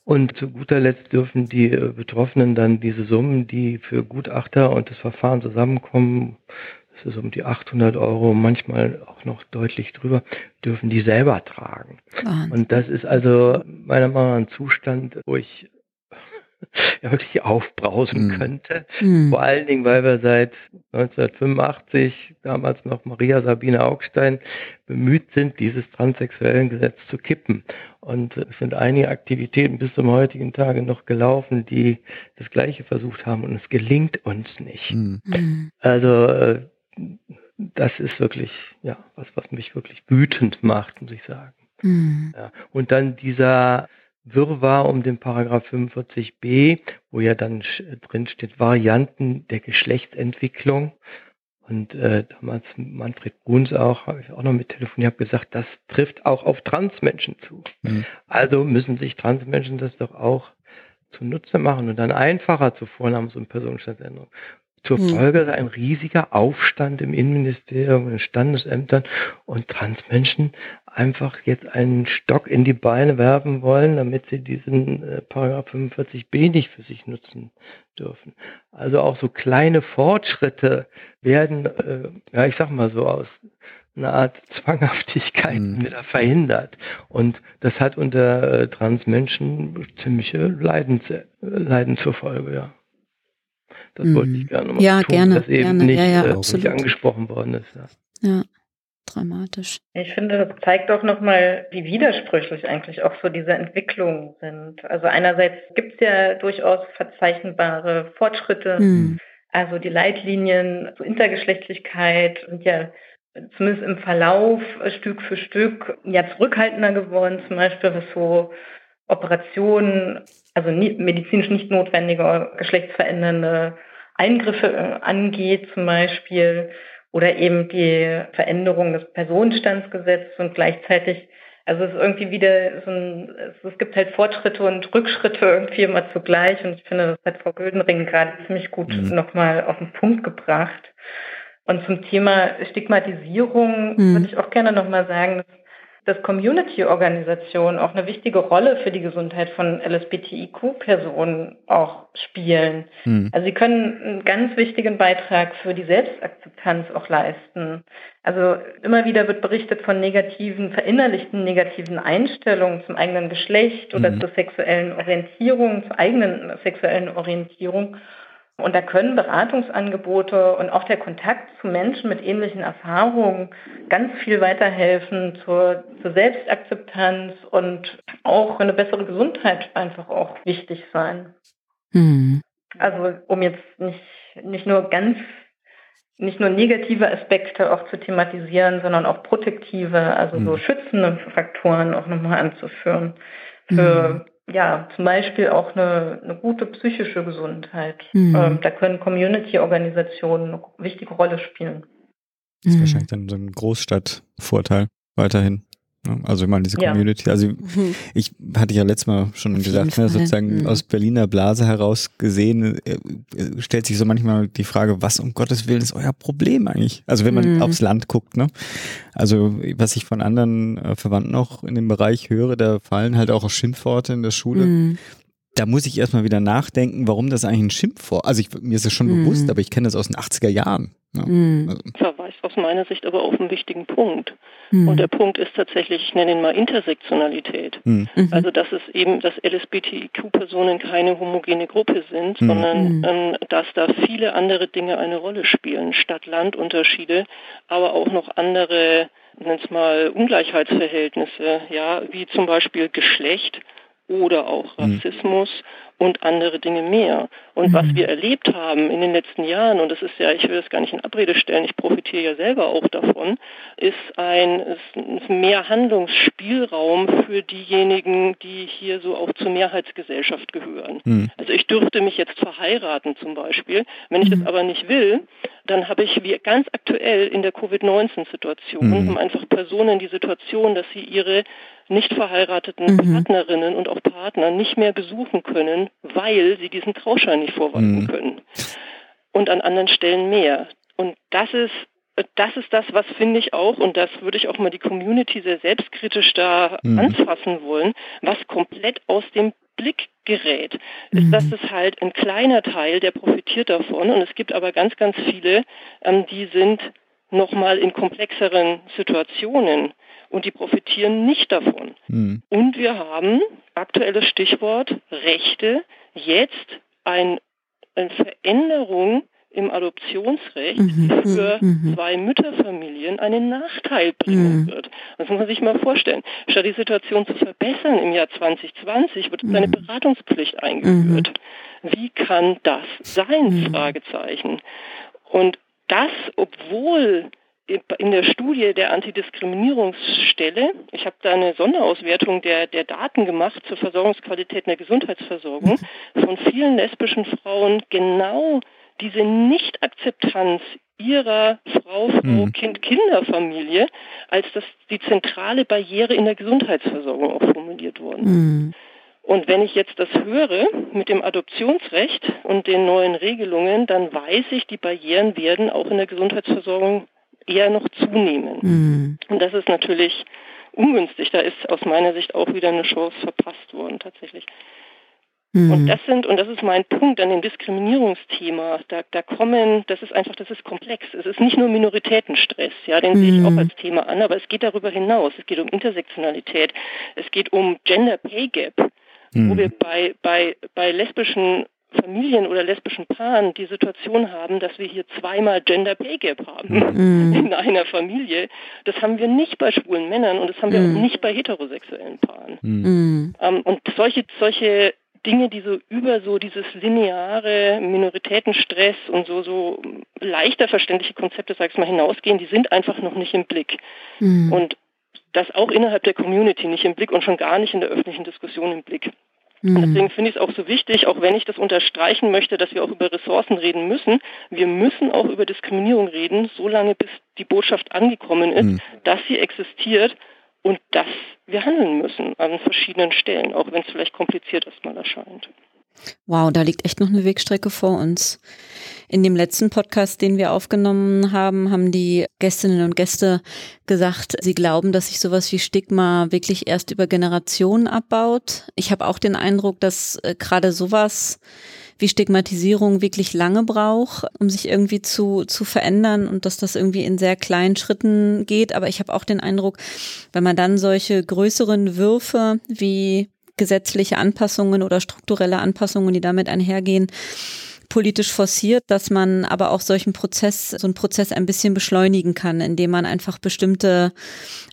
Und zu guter Letzt dürfen die äh, Betroffenen dann diese Summen, die für Gutachter und das Verfahren zusammenkommen, das ist um die 800 Euro, manchmal auch noch deutlich drüber, dürfen die selber tragen. Wahnsinn. Und das ist also meiner Meinung nach ein Zustand, wo ich (laughs) ja wirklich aufbrausen mhm. könnte. Mhm. Vor allen Dingen, weil wir seit 1985, damals noch Maria Sabine Augstein, bemüht sind, dieses transsexuellen Gesetz zu kippen. Und es sind einige Aktivitäten bis zum heutigen Tage noch gelaufen, die das Gleiche versucht haben und es gelingt uns nicht. Mhm. Also äh, das ist wirklich, ja, was, was mich wirklich wütend macht, muss ich sagen. Mhm. Ja. Und dann dieser Wirrwarr um den Paragraph 45b, wo ja dann drin steht Varianten der Geschlechtsentwicklung. Und äh, damals Manfred Bruns auch, habe ich auch noch mit telefoniert, habe gesagt, das trifft auch auf Transmenschen zu. Mhm. Also müssen sich Transmenschen das doch auch zunutze machen und dann einfacher zur Vornamens- und Personenstandsänderung. Zur hm. Folge ein riesiger Aufstand im Innenministerium in Standesämtern und Transmenschen einfach jetzt einen Stock in die Beine werfen wollen, damit sie diesen äh, Paragraph 45b nicht für sich nutzen dürfen. Also auch so kleine Fortschritte werden, äh, ja ich sag mal so aus einer Art Zwanghaftigkeit mhm. wieder verhindert. Und das hat unter äh, Transmenschen ziemliche Leiden, Leiden zur Folge, ja. Das mhm. wollte ich gerne mal ja, tun, gerne, dass eben gerne. nicht, ja, ja, äh, nicht angesprochen worden ist. Ja. ja, dramatisch. Ich finde, das zeigt auch nochmal, wie widersprüchlich eigentlich auch so diese Entwicklungen sind. Also einerseits gibt es ja durchaus verzeichnbare Fortschritte. Mhm. Also die Leitlinien zur Intergeschlechtlichkeit sind ja zumindest im Verlauf Stück für Stück ja zurückhaltender geworden, zum Beispiel was so Operationen, also medizinisch nicht notwendige geschlechtsverändernde Eingriffe äh, angeht zum Beispiel oder eben die Veränderung des Personenstandsgesetzes und gleichzeitig, also es ist irgendwie wieder so ein, es gibt halt Fortschritte und Rückschritte irgendwie immer zugleich und ich finde, das hat Frau Gödenring gerade ziemlich gut mhm. nochmal auf den Punkt gebracht. Und zum Thema Stigmatisierung mhm. würde ich auch gerne nochmal sagen, dass dass Community-Organisationen auch eine wichtige Rolle für die Gesundheit von LSBTIQ-Personen auch spielen. Mhm. Also sie können einen ganz wichtigen Beitrag für die Selbstakzeptanz auch leisten. Also immer wieder wird berichtet von negativen, verinnerlichten negativen Einstellungen zum eigenen Geschlecht oder mhm. zur sexuellen Orientierung, zur eigenen sexuellen Orientierung. Und da können Beratungsangebote und auch der Kontakt zu Menschen mit ähnlichen Erfahrungen ganz viel weiterhelfen zur, zur Selbstakzeptanz und auch für eine bessere Gesundheit einfach auch wichtig sein. Mhm. Also um jetzt nicht, nicht nur ganz, nicht nur negative Aspekte auch zu thematisieren, sondern auch protektive, also mhm. so schützende Faktoren auch nochmal anzuführen. für mhm. Ja zum Beispiel auch eine, eine gute psychische Gesundheit. Mhm. Ähm, da können Community-Organisationen eine wichtige Rolle spielen. Das ist mhm. wahrscheinlich dann so ein Großstadtvorteil weiterhin. Ne? Also ich meine, diese Community, ja. also (laughs) ich hatte ja letztes Mal schon Auf gesagt, ne, sozusagen mhm. aus Berliner Blase heraus gesehen, äh, stellt sich so manchmal die Frage, was um Gottes Willen ist euer Problem eigentlich? Also wenn man mhm. aufs Land guckt, ne? Also was ich von anderen äh, Verwandten auch in dem Bereich höre, da fallen halt auch Schimpfworte in der Schule. Mhm da muss ich erstmal wieder nachdenken, warum das eigentlich ein Schimpfwort Also ich, mir ist es schon mhm. bewusst, aber ich kenne das aus den 80er Jahren. Ja, mhm. also. Verweist aus meiner Sicht aber auf einen wichtigen Punkt. Mhm. Und der Punkt ist tatsächlich, ich nenne ihn mal Intersektionalität. Mhm. mhm. Also dass es eben, dass LSBTIQ-Personen keine homogene Gruppe sind, mhm. sondern mhm. ähm, dass da viele andere Dinge eine Rolle spielen. Stadt-Land-Unterschiede, aber auch noch andere, nenn es mal, Ungleichheitsverhältnisse, ja, wie zum Beispiel Geschlecht oder auch Rassismus und andere Dinge mehr. Und mhm. was wir erlebt haben in den letzten Jahren, und das ist ja, ich will das gar nicht in Abrede stellen, ich profitiere ja selber auch davon, ist ein ist mehr Handlungsspielraum für diejenigen, die hier so auch zur Mehrheitsgesellschaft gehören. Mhm. Also ich dürfte mich jetzt verheiraten zum Beispiel. Wenn ich mhm. das aber nicht will, dann habe ich wie ganz aktuell in der Covid-19-Situation, mhm. haben einfach Personen die Situation, dass sie ihre nicht verheirateten mhm. Partnerinnen und auch Partner nicht mehr besuchen können, weil sie diesen Trauschein nicht vorweisen mhm. können. Und an anderen Stellen mehr. Und das ist das ist das, was finde ich auch, und das würde ich auch mal die Community sehr selbstkritisch da mhm. anfassen wollen, was komplett aus dem Blick gerät, ist, mhm. dass es halt ein kleiner Teil, der profitiert davon. Und es gibt aber ganz, ganz viele, ähm, die sind nochmal in komplexeren Situationen und die profitieren nicht davon. Mhm. Und wir haben, aktuelles Stichwort, Rechte, jetzt ein, eine Veränderung im Adoptionsrecht mhm. für mhm. mhm. zwei Mütterfamilien einen Nachteil bringen mhm. wird. Das muss man sich mal vorstellen. Statt die Situation zu verbessern im Jahr 2020 wird eine mhm. Beratungspflicht eingeführt. Mhm. Wie kann das sein? Fragezeichen. Und das, obwohl in der Studie der Antidiskriminierungsstelle, ich habe da eine Sonderauswertung der, der Daten gemacht zur Versorgungsqualität in der Gesundheitsversorgung, von vielen lesbischen Frauen genau diese Nichtakzeptanz ihrer Frau, Frau, mhm. Kind, Kinderfamilie als das die zentrale Barriere in der Gesundheitsversorgung auch formuliert worden. Mhm. Und wenn ich jetzt das höre mit dem Adoptionsrecht und den neuen Regelungen, dann weiß ich, die Barrieren werden auch in der Gesundheitsversorgung eher noch zunehmen. Mhm. Und das ist natürlich ungünstig. Da ist aus meiner Sicht auch wieder eine Chance verpasst worden tatsächlich. Mhm. Und das sind, und das ist mein Punkt an dem Diskriminierungsthema, da, da kommen, das ist einfach, das ist komplex. Es ist nicht nur Minoritätenstress, ja, den mhm. sehe ich auch mhm. als Thema an, aber es geht darüber hinaus. Es geht um Intersektionalität, es geht um Gender Pay Gap, mhm. wo wir bei, bei, bei lesbischen Familien oder lesbischen Paaren die Situation haben, dass wir hier zweimal Gender Pay Gap haben mhm. (laughs) in einer Familie. Das haben wir nicht bei schwulen Männern und das haben wir mhm. auch nicht bei heterosexuellen Paaren. Mhm. Ähm, und solche, solche Dinge, die so über so dieses lineare Minoritätenstress und so, so leichter verständliche Konzepte, sag ich mal, hinausgehen, die sind einfach noch nicht im Blick. Mhm. Und das auch innerhalb der Community nicht im Blick und schon gar nicht in der öffentlichen Diskussion im Blick. Mhm. Und deswegen finde ich es auch so wichtig, auch wenn ich das unterstreichen möchte, dass wir auch über Ressourcen reden müssen. Wir müssen auch über Diskriminierung reden, solange bis die Botschaft angekommen ist, mhm. dass sie existiert und dass wir handeln müssen an verschiedenen Stellen, auch wenn es vielleicht kompliziert erstmal erscheint. Wow, da liegt echt noch eine Wegstrecke vor uns. In dem letzten Podcast, den wir aufgenommen haben, haben die Gästinnen und Gäste gesagt, sie glauben, dass sich sowas wie Stigma wirklich erst über Generationen abbaut. Ich habe auch den Eindruck, dass äh, gerade sowas wie Stigmatisierung wirklich lange braucht, um sich irgendwie zu, zu verändern und dass das irgendwie in sehr kleinen Schritten geht. Aber ich habe auch den Eindruck, wenn man dann solche größeren Würfe wie gesetzliche Anpassungen oder strukturelle Anpassungen, die damit einhergehen, politisch forciert, dass man aber auch solchen Prozess, so einen Prozess ein bisschen beschleunigen kann, indem man einfach bestimmte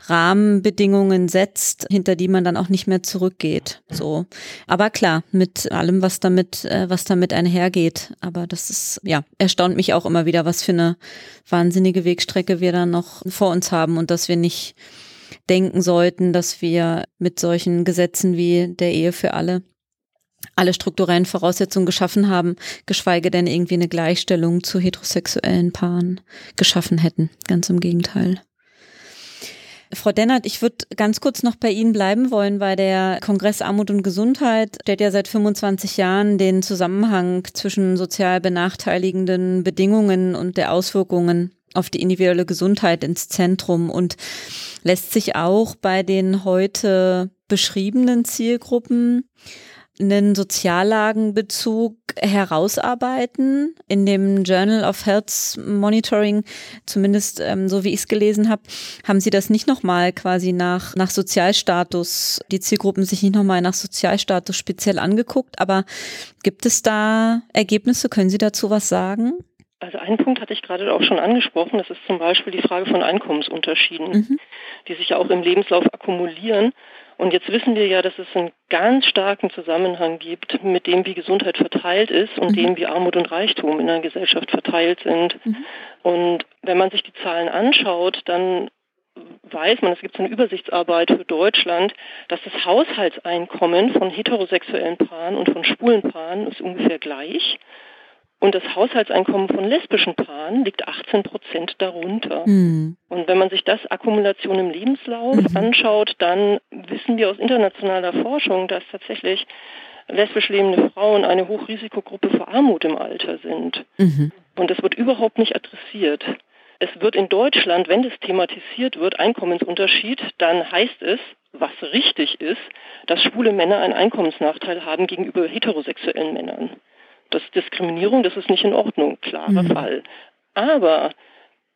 Rahmenbedingungen setzt, hinter die man dann auch nicht mehr zurückgeht. So. Aber klar, mit allem, was damit, äh, was damit einhergeht. Aber das ist, ja, erstaunt mich auch immer wieder, was für eine wahnsinnige Wegstrecke wir da noch vor uns haben und dass wir nicht denken sollten, dass wir mit solchen Gesetzen wie der Ehe für alle alle strukturellen Voraussetzungen geschaffen haben, geschweige denn irgendwie eine Gleichstellung zu heterosexuellen Paaren geschaffen hätten. Ganz im Gegenteil. Frau Dennert, ich würde ganz kurz noch bei Ihnen bleiben wollen, weil der Kongress Armut und Gesundheit stellt ja seit 25 Jahren den Zusammenhang zwischen sozial benachteiligenden Bedingungen und der Auswirkungen auf die individuelle Gesundheit ins Zentrum und lässt sich auch bei den heute beschriebenen Zielgruppen einen Soziallagenbezug herausarbeiten. In dem Journal of Health Monitoring, zumindest ähm, so wie ich es gelesen habe, haben Sie das nicht nochmal quasi nach, nach Sozialstatus, die Zielgruppen sich nicht nochmal nach Sozialstatus speziell angeguckt. Aber gibt es da Ergebnisse? Können Sie dazu was sagen? Also einen Punkt hatte ich gerade auch schon angesprochen, das ist zum Beispiel die Frage von Einkommensunterschieden, mhm. die sich ja auch im Lebenslauf akkumulieren und jetzt wissen wir ja, dass es einen ganz starken Zusammenhang gibt mit dem, wie Gesundheit verteilt ist und mhm. dem, wie Armut und Reichtum in der Gesellschaft verteilt sind. Mhm. Und wenn man sich die Zahlen anschaut, dann weiß man, es gibt so eine Übersichtsarbeit für Deutschland, dass das Haushaltseinkommen von heterosexuellen Paaren und von schwulen Paaren ist ungefähr gleich. Und das Haushaltseinkommen von lesbischen Paaren liegt 18 Prozent darunter. Mhm. Und wenn man sich das Akkumulation im Lebenslauf mhm. anschaut, dann wissen wir aus internationaler Forschung, dass tatsächlich lesbisch lebende Frauen eine Hochrisikogruppe für Armut im Alter sind. Mhm. Und das wird überhaupt nicht adressiert. Es wird in Deutschland, wenn das thematisiert wird, Einkommensunterschied, dann heißt es, was richtig ist, dass schwule Männer einen Einkommensnachteil haben gegenüber heterosexuellen Männern. Das ist Diskriminierung, das ist nicht in Ordnung, klarer mhm. Fall. Aber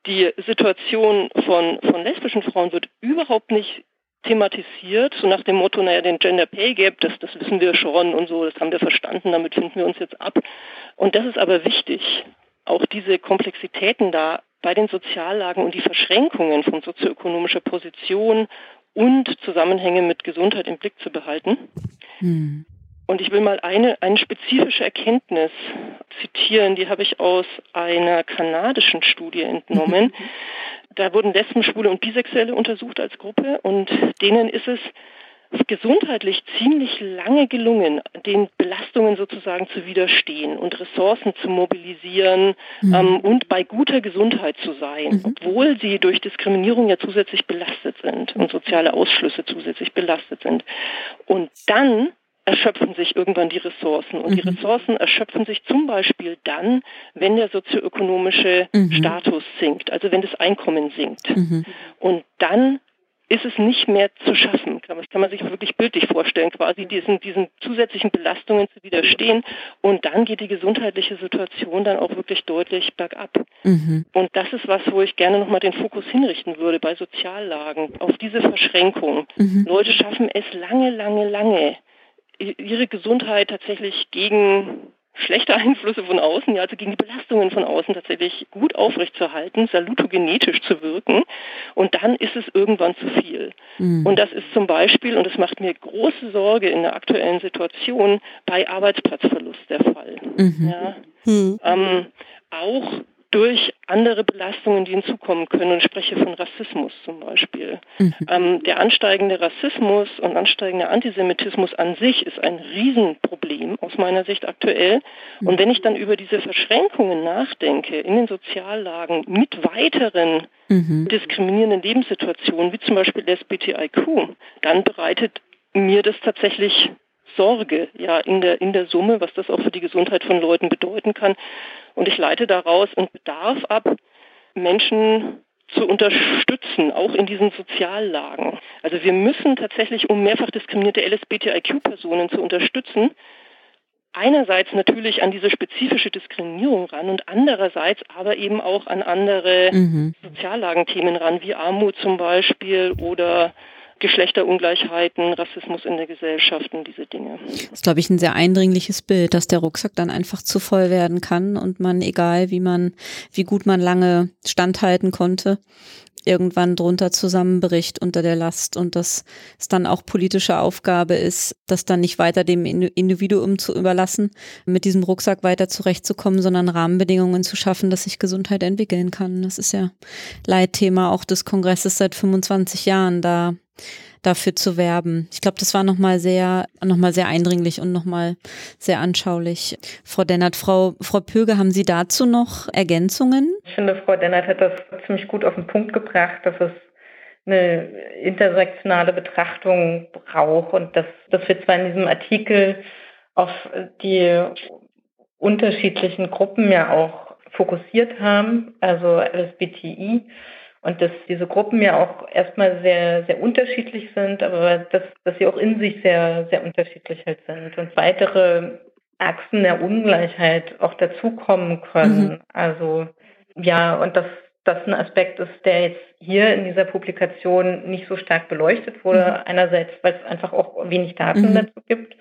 die Situation von, von lesbischen Frauen wird überhaupt nicht thematisiert, so nach dem Motto, naja, den Gender Pay Gap, das, das wissen wir schon und so, das haben wir verstanden, damit finden wir uns jetzt ab. Und das ist aber wichtig, auch diese Komplexitäten da bei den Soziallagen und die Verschränkungen von sozioökonomischer Position und Zusammenhänge mit Gesundheit im Blick zu behalten. Hm. Und ich will mal eine, eine spezifische Erkenntnis zitieren, die habe ich aus einer kanadischen Studie entnommen. Da wurden Lesben, Schwule und Bisexuelle untersucht als Gruppe und denen ist es gesundheitlich ziemlich lange gelungen, den Belastungen sozusagen zu widerstehen und Ressourcen zu mobilisieren mhm. ähm, und bei guter Gesundheit zu sein, mhm. obwohl sie durch Diskriminierung ja zusätzlich belastet sind und soziale Ausschlüsse zusätzlich belastet sind. Und dann erschöpfen sich irgendwann die Ressourcen. Und mhm. die Ressourcen erschöpfen sich zum Beispiel dann, wenn der sozioökonomische mhm. Status sinkt, also wenn das Einkommen sinkt. Mhm. Und dann ist es nicht mehr zu schaffen. Das kann man sich wirklich bildlich vorstellen, quasi diesen, diesen zusätzlichen Belastungen zu widerstehen. Und dann geht die gesundheitliche Situation dann auch wirklich deutlich bergab. Mhm. Und das ist was, wo ich gerne nochmal den Fokus hinrichten würde bei Soziallagen, auf diese Verschränkung. Mhm. Leute schaffen es lange, lange, lange, ihre Gesundheit tatsächlich gegen schlechte Einflüsse von außen, ja, also gegen die Belastungen von außen tatsächlich gut aufrechtzuerhalten, salutogenetisch zu wirken. Und dann ist es irgendwann zu viel. Mhm. Und das ist zum Beispiel, und das macht mir große Sorge in der aktuellen Situation, bei Arbeitsplatzverlust der Fall. Mhm. Ja. Mhm. Ähm, auch durch andere Belastungen, die hinzukommen können. Und ich spreche von Rassismus zum Beispiel. Mhm. Ähm, der ansteigende Rassismus und ansteigende Antisemitismus an sich ist ein Riesenproblem aus meiner Sicht aktuell. Und wenn ich dann über diese Verschränkungen nachdenke in den Soziallagen mit weiteren mhm. diskriminierenden Lebenssituationen, wie zum Beispiel SBTIQ, dann bereitet mir das tatsächlich Sorge, ja, in der, in der Summe, was das auch für die Gesundheit von Leuten bedeuten kann. Und ich leite daraus einen Bedarf ab, Menschen zu unterstützen, auch in diesen Soziallagen. Also wir müssen tatsächlich, um mehrfach diskriminierte LSBTIQ-Personen zu unterstützen, einerseits natürlich an diese spezifische Diskriminierung ran und andererseits aber eben auch an andere mhm. Soziallagenthemen ran, wie Armut zum Beispiel oder Geschlechterungleichheiten, Rassismus in der Gesellschaft und diese Dinge. Das ist, glaube ich, ein sehr eindringliches Bild, dass der Rucksack dann einfach zu voll werden kann und man, egal wie man, wie gut man lange standhalten konnte, irgendwann drunter zusammenbricht unter der Last und dass es dann auch politische Aufgabe ist, das dann nicht weiter dem Individuum zu überlassen, mit diesem Rucksack weiter zurechtzukommen, sondern Rahmenbedingungen zu schaffen, dass sich Gesundheit entwickeln kann. Das ist ja Leitthema auch des Kongresses seit 25 Jahren da dafür zu werben. Ich glaube, das war nochmal sehr, nochmal sehr eindringlich und nochmal sehr anschaulich. Frau Dennert, Frau, Frau Pöge, haben Sie dazu noch Ergänzungen? Ich finde, Frau Dennert hat das ziemlich gut auf den Punkt gebracht, dass es eine intersektionale Betrachtung braucht und dass, dass wir zwar in diesem Artikel auf die unterschiedlichen Gruppen ja auch fokussiert haben, also LSBTI, und dass diese Gruppen ja auch erstmal sehr, sehr unterschiedlich sind, aber dass, dass sie auch in sich sehr, sehr unterschiedlich halt sind und weitere Achsen der Ungleichheit auch dazukommen können. Mhm. Also ja, und dass das ein Aspekt ist, der jetzt hier in dieser Publikation nicht so stark beleuchtet wurde. Mhm. Einerseits, weil es einfach auch wenig Daten mhm. dazu gibt.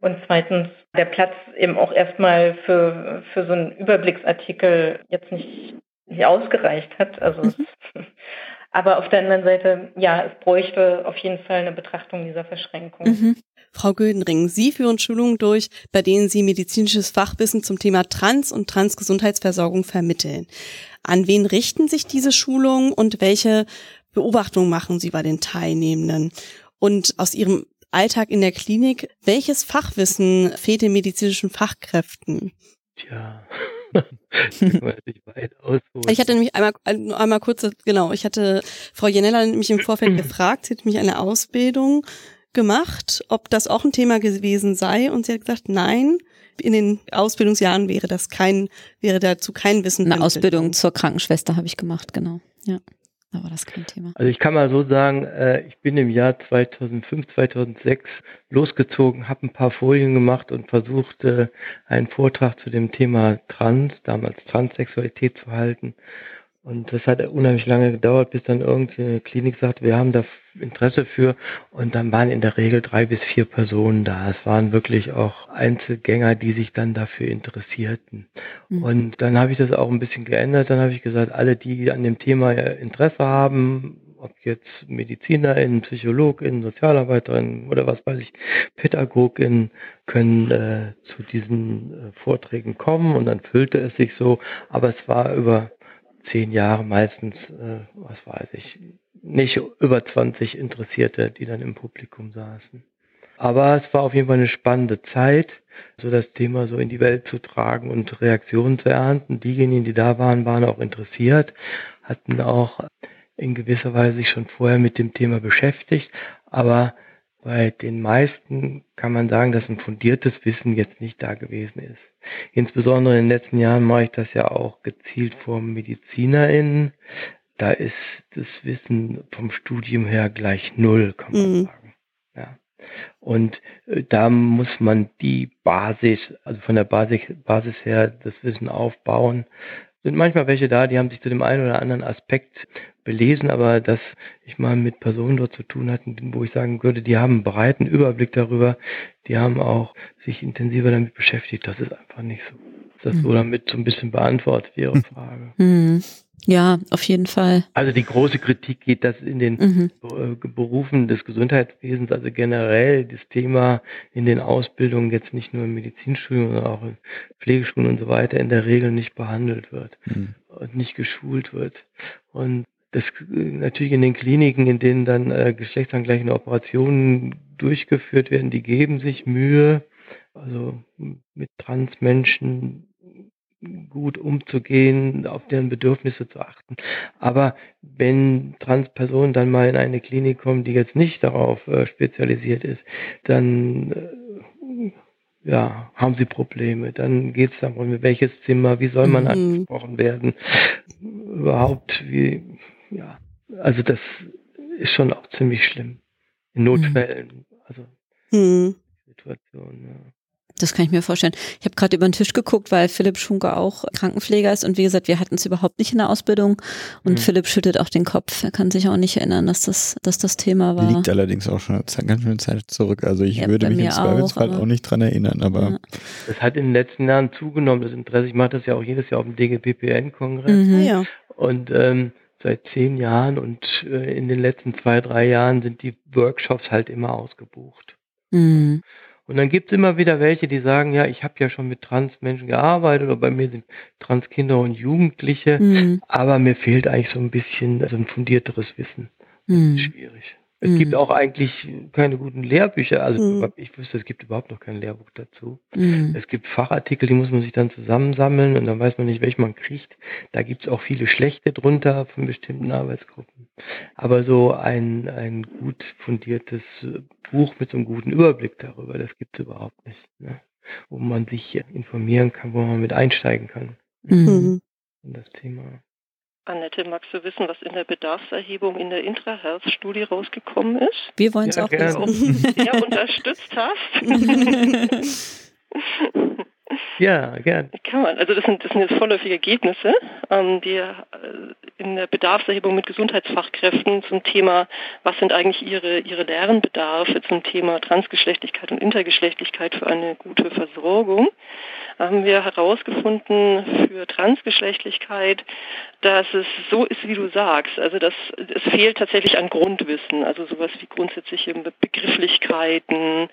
Und zweitens, der Platz eben auch erstmal für, für so einen Überblicksartikel jetzt nicht nicht ausgereicht hat. Also mhm. es, (laughs) aber auf der anderen Seite, ja, es bräuchte auf jeden Fall eine Betrachtung dieser Verschränkung. Mhm. Frau Gödenring, Sie führen Schulungen durch, bei denen Sie medizinisches Fachwissen zum Thema Trans- und Transgesundheitsversorgung vermitteln. An wen richten sich diese Schulungen und welche Beobachtungen machen Sie bei den Teilnehmenden? Und aus Ihrem Alltag in der Klinik, welches Fachwissen fehlt den medizinischen Fachkräften? Tja, (laughs) ich hatte nämlich einmal, einmal kurz, genau, ich hatte Frau Janella mich im Vorfeld gefragt, sie hat mich eine Ausbildung gemacht, ob das auch ein Thema gewesen sei und sie hat gesagt, nein, in den Ausbildungsjahren wäre das kein, wäre dazu kein Wissen. Eine Ausbildung zur Krankenschwester habe ich gemacht, genau, ja. Da war das kein Thema. Also ich kann mal so sagen, äh, ich bin im Jahr 2005, 2006 losgezogen, habe ein paar Folien gemacht und versucht, äh, einen Vortrag zu dem Thema Trans, damals Transsexualität zu halten. Und das hat unheimlich lange gedauert, bis dann irgendeine Klinik sagt, wir haben da Interesse für. Und dann waren in der Regel drei bis vier Personen da. Es waren wirklich auch Einzelgänger, die sich dann dafür interessierten. Mhm. Und dann habe ich das auch ein bisschen geändert. Dann habe ich gesagt, alle, die an dem Thema Interesse haben, ob jetzt MedizinerInnen, PsychologInnen, SozialarbeiterInnen oder was weiß ich, PädagogInnen können äh, zu diesen äh, Vorträgen kommen und dann füllte es sich so, aber es war über zehn Jahre meistens, äh, was weiß ich, nicht über 20 Interessierte, die dann im Publikum saßen. Aber es war auf jeden Fall eine spannende Zeit, so das Thema so in die Welt zu tragen und Reaktionen zu ernten. Diejenigen, die da waren, waren auch interessiert, hatten auch in gewisser Weise sich schon vorher mit dem Thema beschäftigt, aber bei den meisten kann man sagen, dass ein fundiertes Wissen jetzt nicht da gewesen ist. Insbesondere in den letzten Jahren mache ich das ja auch gezielt vor MedizinerInnen. Da ist das Wissen vom Studium her gleich null, kann man mhm. sagen. Ja. Und äh, da muss man die Basis, also von der Basis, Basis her das Wissen aufbauen. Sind manchmal welche da, die haben sich zu dem einen oder anderen Aspekt belesen, aber dass ich mal mit Personen dort zu tun hatte, wo ich sagen würde, die haben einen breiten Überblick darüber, die haben auch sich intensiver damit beschäftigt, das ist einfach nicht so. Das mhm. so damit so ein bisschen beantwortet Ihre hm. Frage. Mhm. Ja, auf jeden Fall. Also die große Kritik geht, dass in den mhm. Äh, Berufen des Gesundheitswesens, also generell das Thema in den Ausbildungen jetzt nicht nur im Medizinstudium, sondern auch in Pflegeschulen und so weiter in der Regel nicht behandelt wird mhm. und nicht geschult wird. Und das natürlich in den Kliniken, in denen dann äh, geschlechtsangleichende Operationen durchgeführt werden, die geben sich Mühe, also mit Transmenschen gut umzugehen, auf deren Bedürfnisse zu achten. Aber wenn Transpersonen dann mal in eine Klinik kommen, die jetzt nicht darauf äh, spezialisiert ist, dann äh, ja, haben sie Probleme. Dann geht es darum, welches Zimmer, wie soll man mhm. angesprochen werden, überhaupt, wie, ja, also das ist schon auch ziemlich schlimm. In Notfällen, also mhm. Situation, ja. Das kann ich mir vorstellen. Ich habe gerade über den Tisch geguckt, weil Philipp Schunke auch Krankenpfleger ist und wie gesagt, wir hatten es überhaupt nicht in der Ausbildung und mhm. Philipp schüttelt auch den Kopf. Er kann sich auch nicht erinnern, dass das, dass das Thema war. Liegt allerdings auch schon ganz schön Zeit zurück. Also ich ja, würde mich im Zweifelsfall auch, auch, nicht dran erinnern, aber. Ja. Das hat in den letzten Jahren zugenommen, das Interesse. Ich mache das ja auch jedes Jahr auf dem DGPPN-Kongress. Mhm. Ja. Und ähm, seit zehn Jahren und äh, in den letzten zwei, drei Jahren sind die Workshops halt immer ausgebucht. Mhm. Und dann gibt es immer wieder welche, die sagen, ja, ich habe ja schon mit Transmenschen gearbeitet oder bei mir sind Transkinder und Jugendliche, mhm. aber mir fehlt eigentlich so ein bisschen so ein fundierteres Wissen. Das ist mhm. schwierig. Es mhm. gibt auch eigentlich keine guten Lehrbücher. Also mhm. ich wüsste, es gibt überhaupt noch kein Lehrbuch dazu. Mhm. Es gibt Fachartikel, die muss man sich dann zusammensammeln und dann weiß man nicht, welche man kriegt. Da gibt es auch viele schlechte drunter von bestimmten Arbeitsgruppen. Aber so ein, ein gut fundiertes Buch mit so einem guten Überblick darüber, das gibt es überhaupt nicht. Ne? Wo man sich informieren kann, wo man mit einsteigen kann. Mhm. In das Thema. Annette, magst du wissen, was in der Bedarfserhebung in der Intra-Health-Studie rausgekommen ist? Wir wollen es ja, auch wissen. Sehr unterstützt hast. (laughs) (laughs) Ja, gern. Kann man. Also das sind, das sind jetzt vorläufige Ergebnisse, ähm, die äh, in der Bedarfserhebung mit Gesundheitsfachkräften zum Thema, was sind eigentlich ihre, ihre Lernbedarfe zum Thema Transgeschlechtlichkeit und Intergeschlechtlichkeit für eine gute Versorgung, haben wir herausgefunden für Transgeschlechtlichkeit, dass es so ist, wie du sagst. Also dass es fehlt tatsächlich an Grundwissen, also sowas wie grundsätzliche Begrifflichkeiten,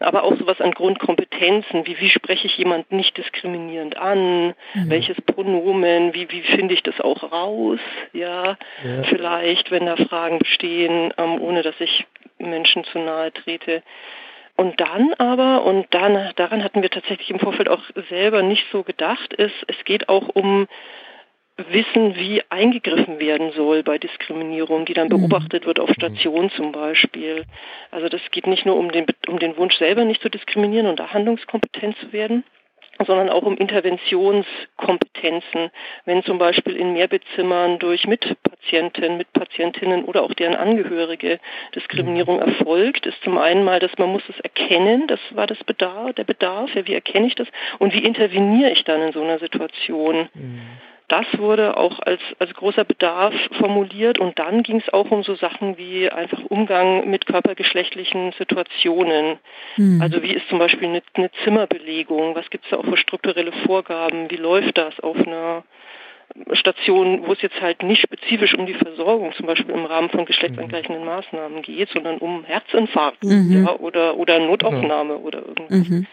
aber auch sowas an Grundkompetenzen, wie wie spreche ich jemanden nicht diskriminierend an, mhm. welches Pronomen, wie wie finde ich das auch raus, ja, ja. vielleicht, wenn da Fragen bestehen, ähm, ohne dass ich Menschen zu nahe trete. Und dann aber, und dann, daran hatten wir tatsächlich im Vorfeld auch selber nicht so gedacht, ist, es geht auch um Wissen, wie eingegriffen werden soll bei Diskriminierung, die dann mhm. beobachtet wird auf mhm. Station zum Beispiel. Also das geht nicht nur um den, um den Wunsch selber nicht zu diskriminieren und da handlungskompetent zu werden, sondern auch um Interventionskompetenzen, wenn zum Beispiel in Mehrbettzimmern durch Mitpatienten, Mitpatientinnen oder auch deren Angehörige Diskriminierung erfolgt, ist zum einen mal, dass man muss es erkennen, das war das Bedarf, der Bedarf, ja, wie erkenne ich das und wie interveniere ich dann in so einer Situation. Mhm das wurde auch als, als großer Bedarf formuliert und dann ging es auch um so Sachen wie einfach Umgang mit körpergeschlechtlichen Situationen. Mhm. Also wie ist zum Beispiel eine, eine Zimmerbelegung, was gibt es da auch für strukturelle Vorgaben, wie läuft das auf einer Station, wo es jetzt halt nicht spezifisch um die Versorgung, zum Beispiel im Rahmen von geschlechtsangleichenden Maßnahmen geht, sondern um Herzinfarkt mhm. ja, oder, oder Notaufnahme mhm. oder irgendwas. Mhm.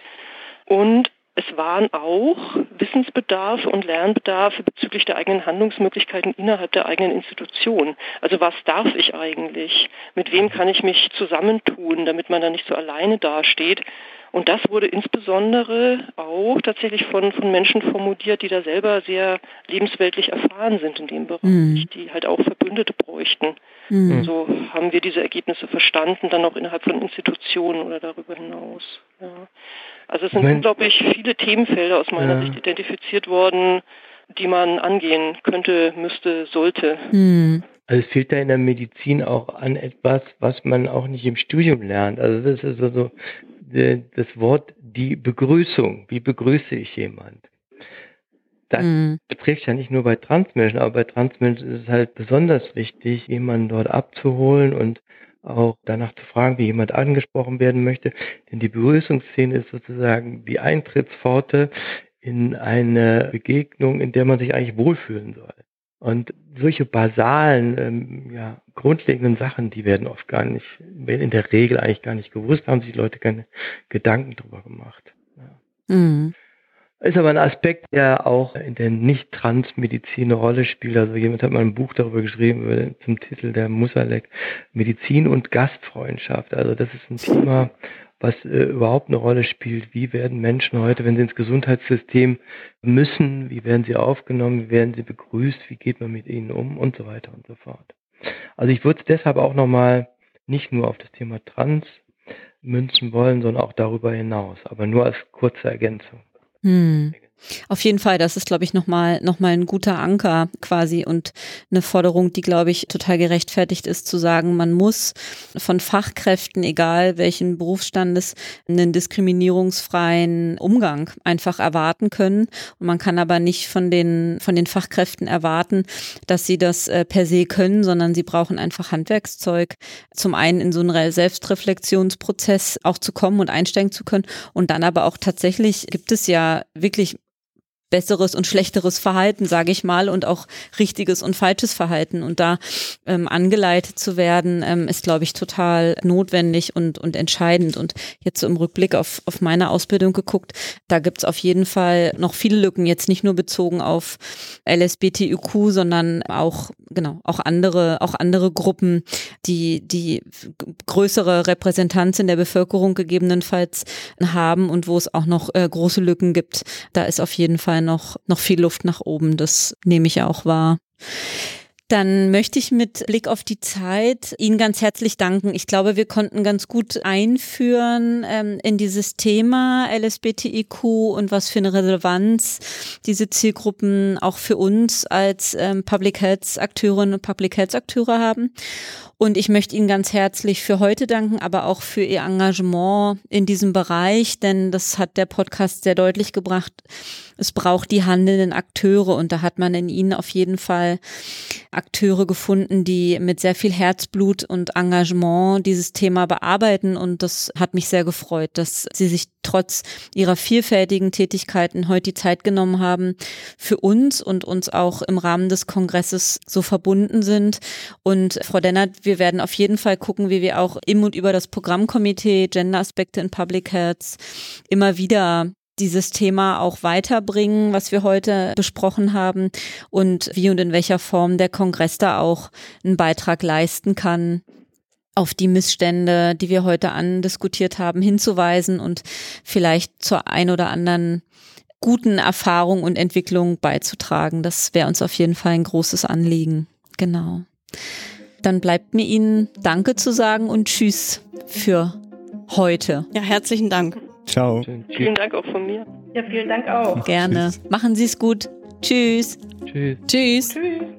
Und es waren auch Wissensbedarfe und Lernbedarfe bezüglich der eigenen Handlungsmöglichkeiten innerhalb der eigenen Institution. Also was darf ich eigentlich? Mit wem kann ich mich zusammentun, damit man da nicht so alleine dasteht? Und das wurde insbesondere auch tatsächlich von, von Menschen formuliert, die da selber sehr lebensweltlich erfahren sind in dem Bereich, mhm. die halt auch Verbündete bräuchten. Mhm. So haben wir diese Ergebnisse verstanden, dann auch innerhalb von Institutionen oder darüber hinaus. Ja. Also es sind mein, unglaublich viele Themenfelder aus meiner ja. Sicht identifiziert worden, die man angehen könnte, müsste, sollte. Hm. Also es fehlt da in der Medizin auch an etwas, was man auch nicht im Studium lernt. Also das ist also das Wort die Begrüßung. Wie begrüße ich jemand? Das mhm. betrifft ja nicht nur bei Transmenschen, aber bei Transmenschen ist es halt besonders wichtig, jemanden dort abzuholen und auch danach zu fragen, wie jemand angesprochen werden möchte. Denn die Begrüßungsszene ist sozusagen die Eintrittspforte in eine Begegnung, in der man sich eigentlich wohlfühlen soll. Und solche basalen, ähm, ja, grundlegenden Sachen, die werden oft gar nicht, werden in der Regel eigentlich gar nicht gewusst, haben sich Leute keine Gedanken drüber gemacht. Ja. Mhm. Ist aber ein Aspekt, der auch in der Nicht-Trans-Medizin eine Rolle spielt. Also jemand hat mal ein Buch darüber geschrieben, zum Titel der Musalek, Medizin und Gastfreundschaft. Also das ist ein Thema, was äh, überhaupt eine Rolle spielt. Wie werden Menschen heute, wenn sie ins Gesundheitssystem müssen, wie werden sie aufgenommen, wie werden sie begrüßt, wie geht man mit ihnen um und so weiter und so fort. Also ich würde deshalb auch nochmal nicht nur auf das Thema Trans münzen wollen, sondern auch darüber hinaus, aber nur als kurze Ergänzung. Hm. Auf jeden Fall, das ist, glaube ich, nochmal noch mal ein guter Anker quasi und eine Forderung, die, glaube ich, total gerechtfertigt ist, zu sagen, man muss von Fachkräften, egal welchen Berufsstandes, einen diskriminierungsfreien Umgang einfach erwarten können. Und man kann aber nicht von den, von den Fachkräften erwarten, dass sie das äh, per se können, sondern sie brauchen einfach Handwerkszeug, zum einen in so einen Selbstreflexionsprozess auch zu kommen und einsteigen zu können. Und dann aber auch tatsächlich gibt es ja wirklich besseres und schlechteres Verhalten, sage ich mal, und auch richtiges und falsches Verhalten. Und da ähm, angeleitet zu werden, ähm, ist, glaube ich, total notwendig und, und entscheidend. Und jetzt so im Rückblick auf, auf meine Ausbildung geguckt, da gibt's auf jeden Fall noch viele Lücken, jetzt nicht nur bezogen auf LSBTIQ, sondern auch, genau, auch andere, auch andere Gruppen, die, die größere Repräsentanz in der Bevölkerung gegebenenfalls haben und wo es auch noch äh, große Lücken gibt. Da ist auf jeden Fall noch, noch viel Luft nach oben. Das nehme ich auch wahr. Dann möchte ich mit Blick auf die Zeit Ihnen ganz herzlich danken. Ich glaube, wir konnten ganz gut einführen ähm, in dieses Thema LSBTIQ und was für eine Relevanz diese Zielgruppen auch für uns als ähm, Public Health Akteurinnen und Public Health Akteure haben. Und ich möchte Ihnen ganz herzlich für heute danken, aber auch für Ihr Engagement in diesem Bereich, denn das hat der Podcast sehr deutlich gebracht. Es braucht die handelnden Akteure und da hat man in Ihnen auf jeden Fall Akteure gefunden, die mit sehr viel Herzblut und Engagement dieses Thema bearbeiten und das hat mich sehr gefreut, dass Sie sich trotz Ihrer vielfältigen Tätigkeiten heute die Zeit genommen haben für uns und uns auch im Rahmen des Kongresses so verbunden sind. Und Frau Dennert, wir werden auf jeden Fall gucken, wie wir auch im und über das Programmkomitee Gender Aspekte in Public Health immer wieder dieses Thema auch weiterbringen, was wir heute besprochen haben und wie und in welcher Form der Kongress da auch einen Beitrag leisten kann, auf die Missstände, die wir heute andiskutiert haben, hinzuweisen und vielleicht zur ein oder anderen guten Erfahrung und Entwicklung beizutragen. Das wäre uns auf jeden Fall ein großes Anliegen. Genau. Dann bleibt mir Ihnen Danke zu sagen und Tschüss für heute. Ja, herzlichen Dank. Ciao. Vielen Dank auch von mir. Ja, vielen Dank auch. Gerne. Tschüss. Machen Sie es gut. Tschüss. Tschüss. Tschüss. Tschüss.